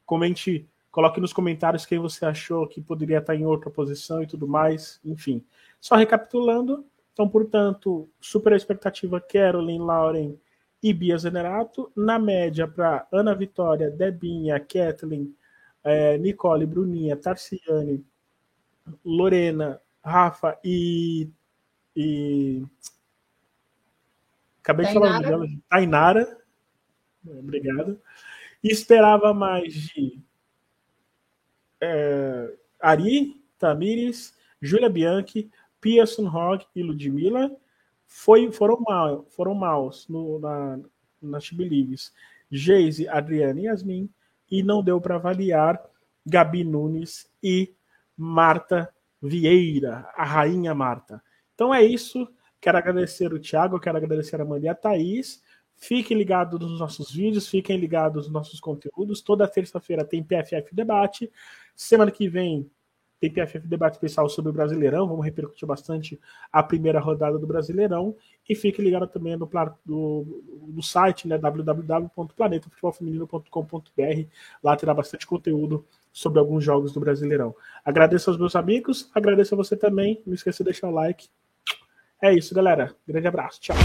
Speaker 1: comente, coloque nos comentários quem você achou que poderia estar em outra posição e tudo mais, enfim. Só recapitulando, então, portanto, super expectativa Carolyn, Lauren e Bia Zenerato. Na média, para Ana Vitória, Debinha, Kathleen, é, Nicole, Bruninha, Tarciane, Lorena, Rafa e. e... Acabei de falar o nome dela, Tainara. Obrigado. E esperava mais de é, Ari, Tamires, Júlia Bianchi, Pia Sunhog e Ludmilla. Foi, foram, mal, foram maus no, na, na Chibilives. Geise, Adriana e Yasmin. E não deu para avaliar Gabi Nunes e Marta Vieira, a rainha Marta. Então é isso. Quero agradecer o Thiago, quero agradecer a Amanda e a Thaís. Fiquem ligados nos nossos vídeos, fiquem ligados nos nossos conteúdos. Toda terça-feira tem PFF Debate. Semana que vem tem PFF Debate especial sobre o Brasileirão. Vamos repercutir bastante a primeira rodada do Brasileirão. E fique ligado também no, no, site né, www.planetafutebolfeminino.com.br. Lá terá bastante conteúdo sobre alguns jogos do Brasileirão. Agradeço aos meus amigos, agradeço a você também. Não esqueça de deixar o like. É isso, galera. Grande abraço. Tchau.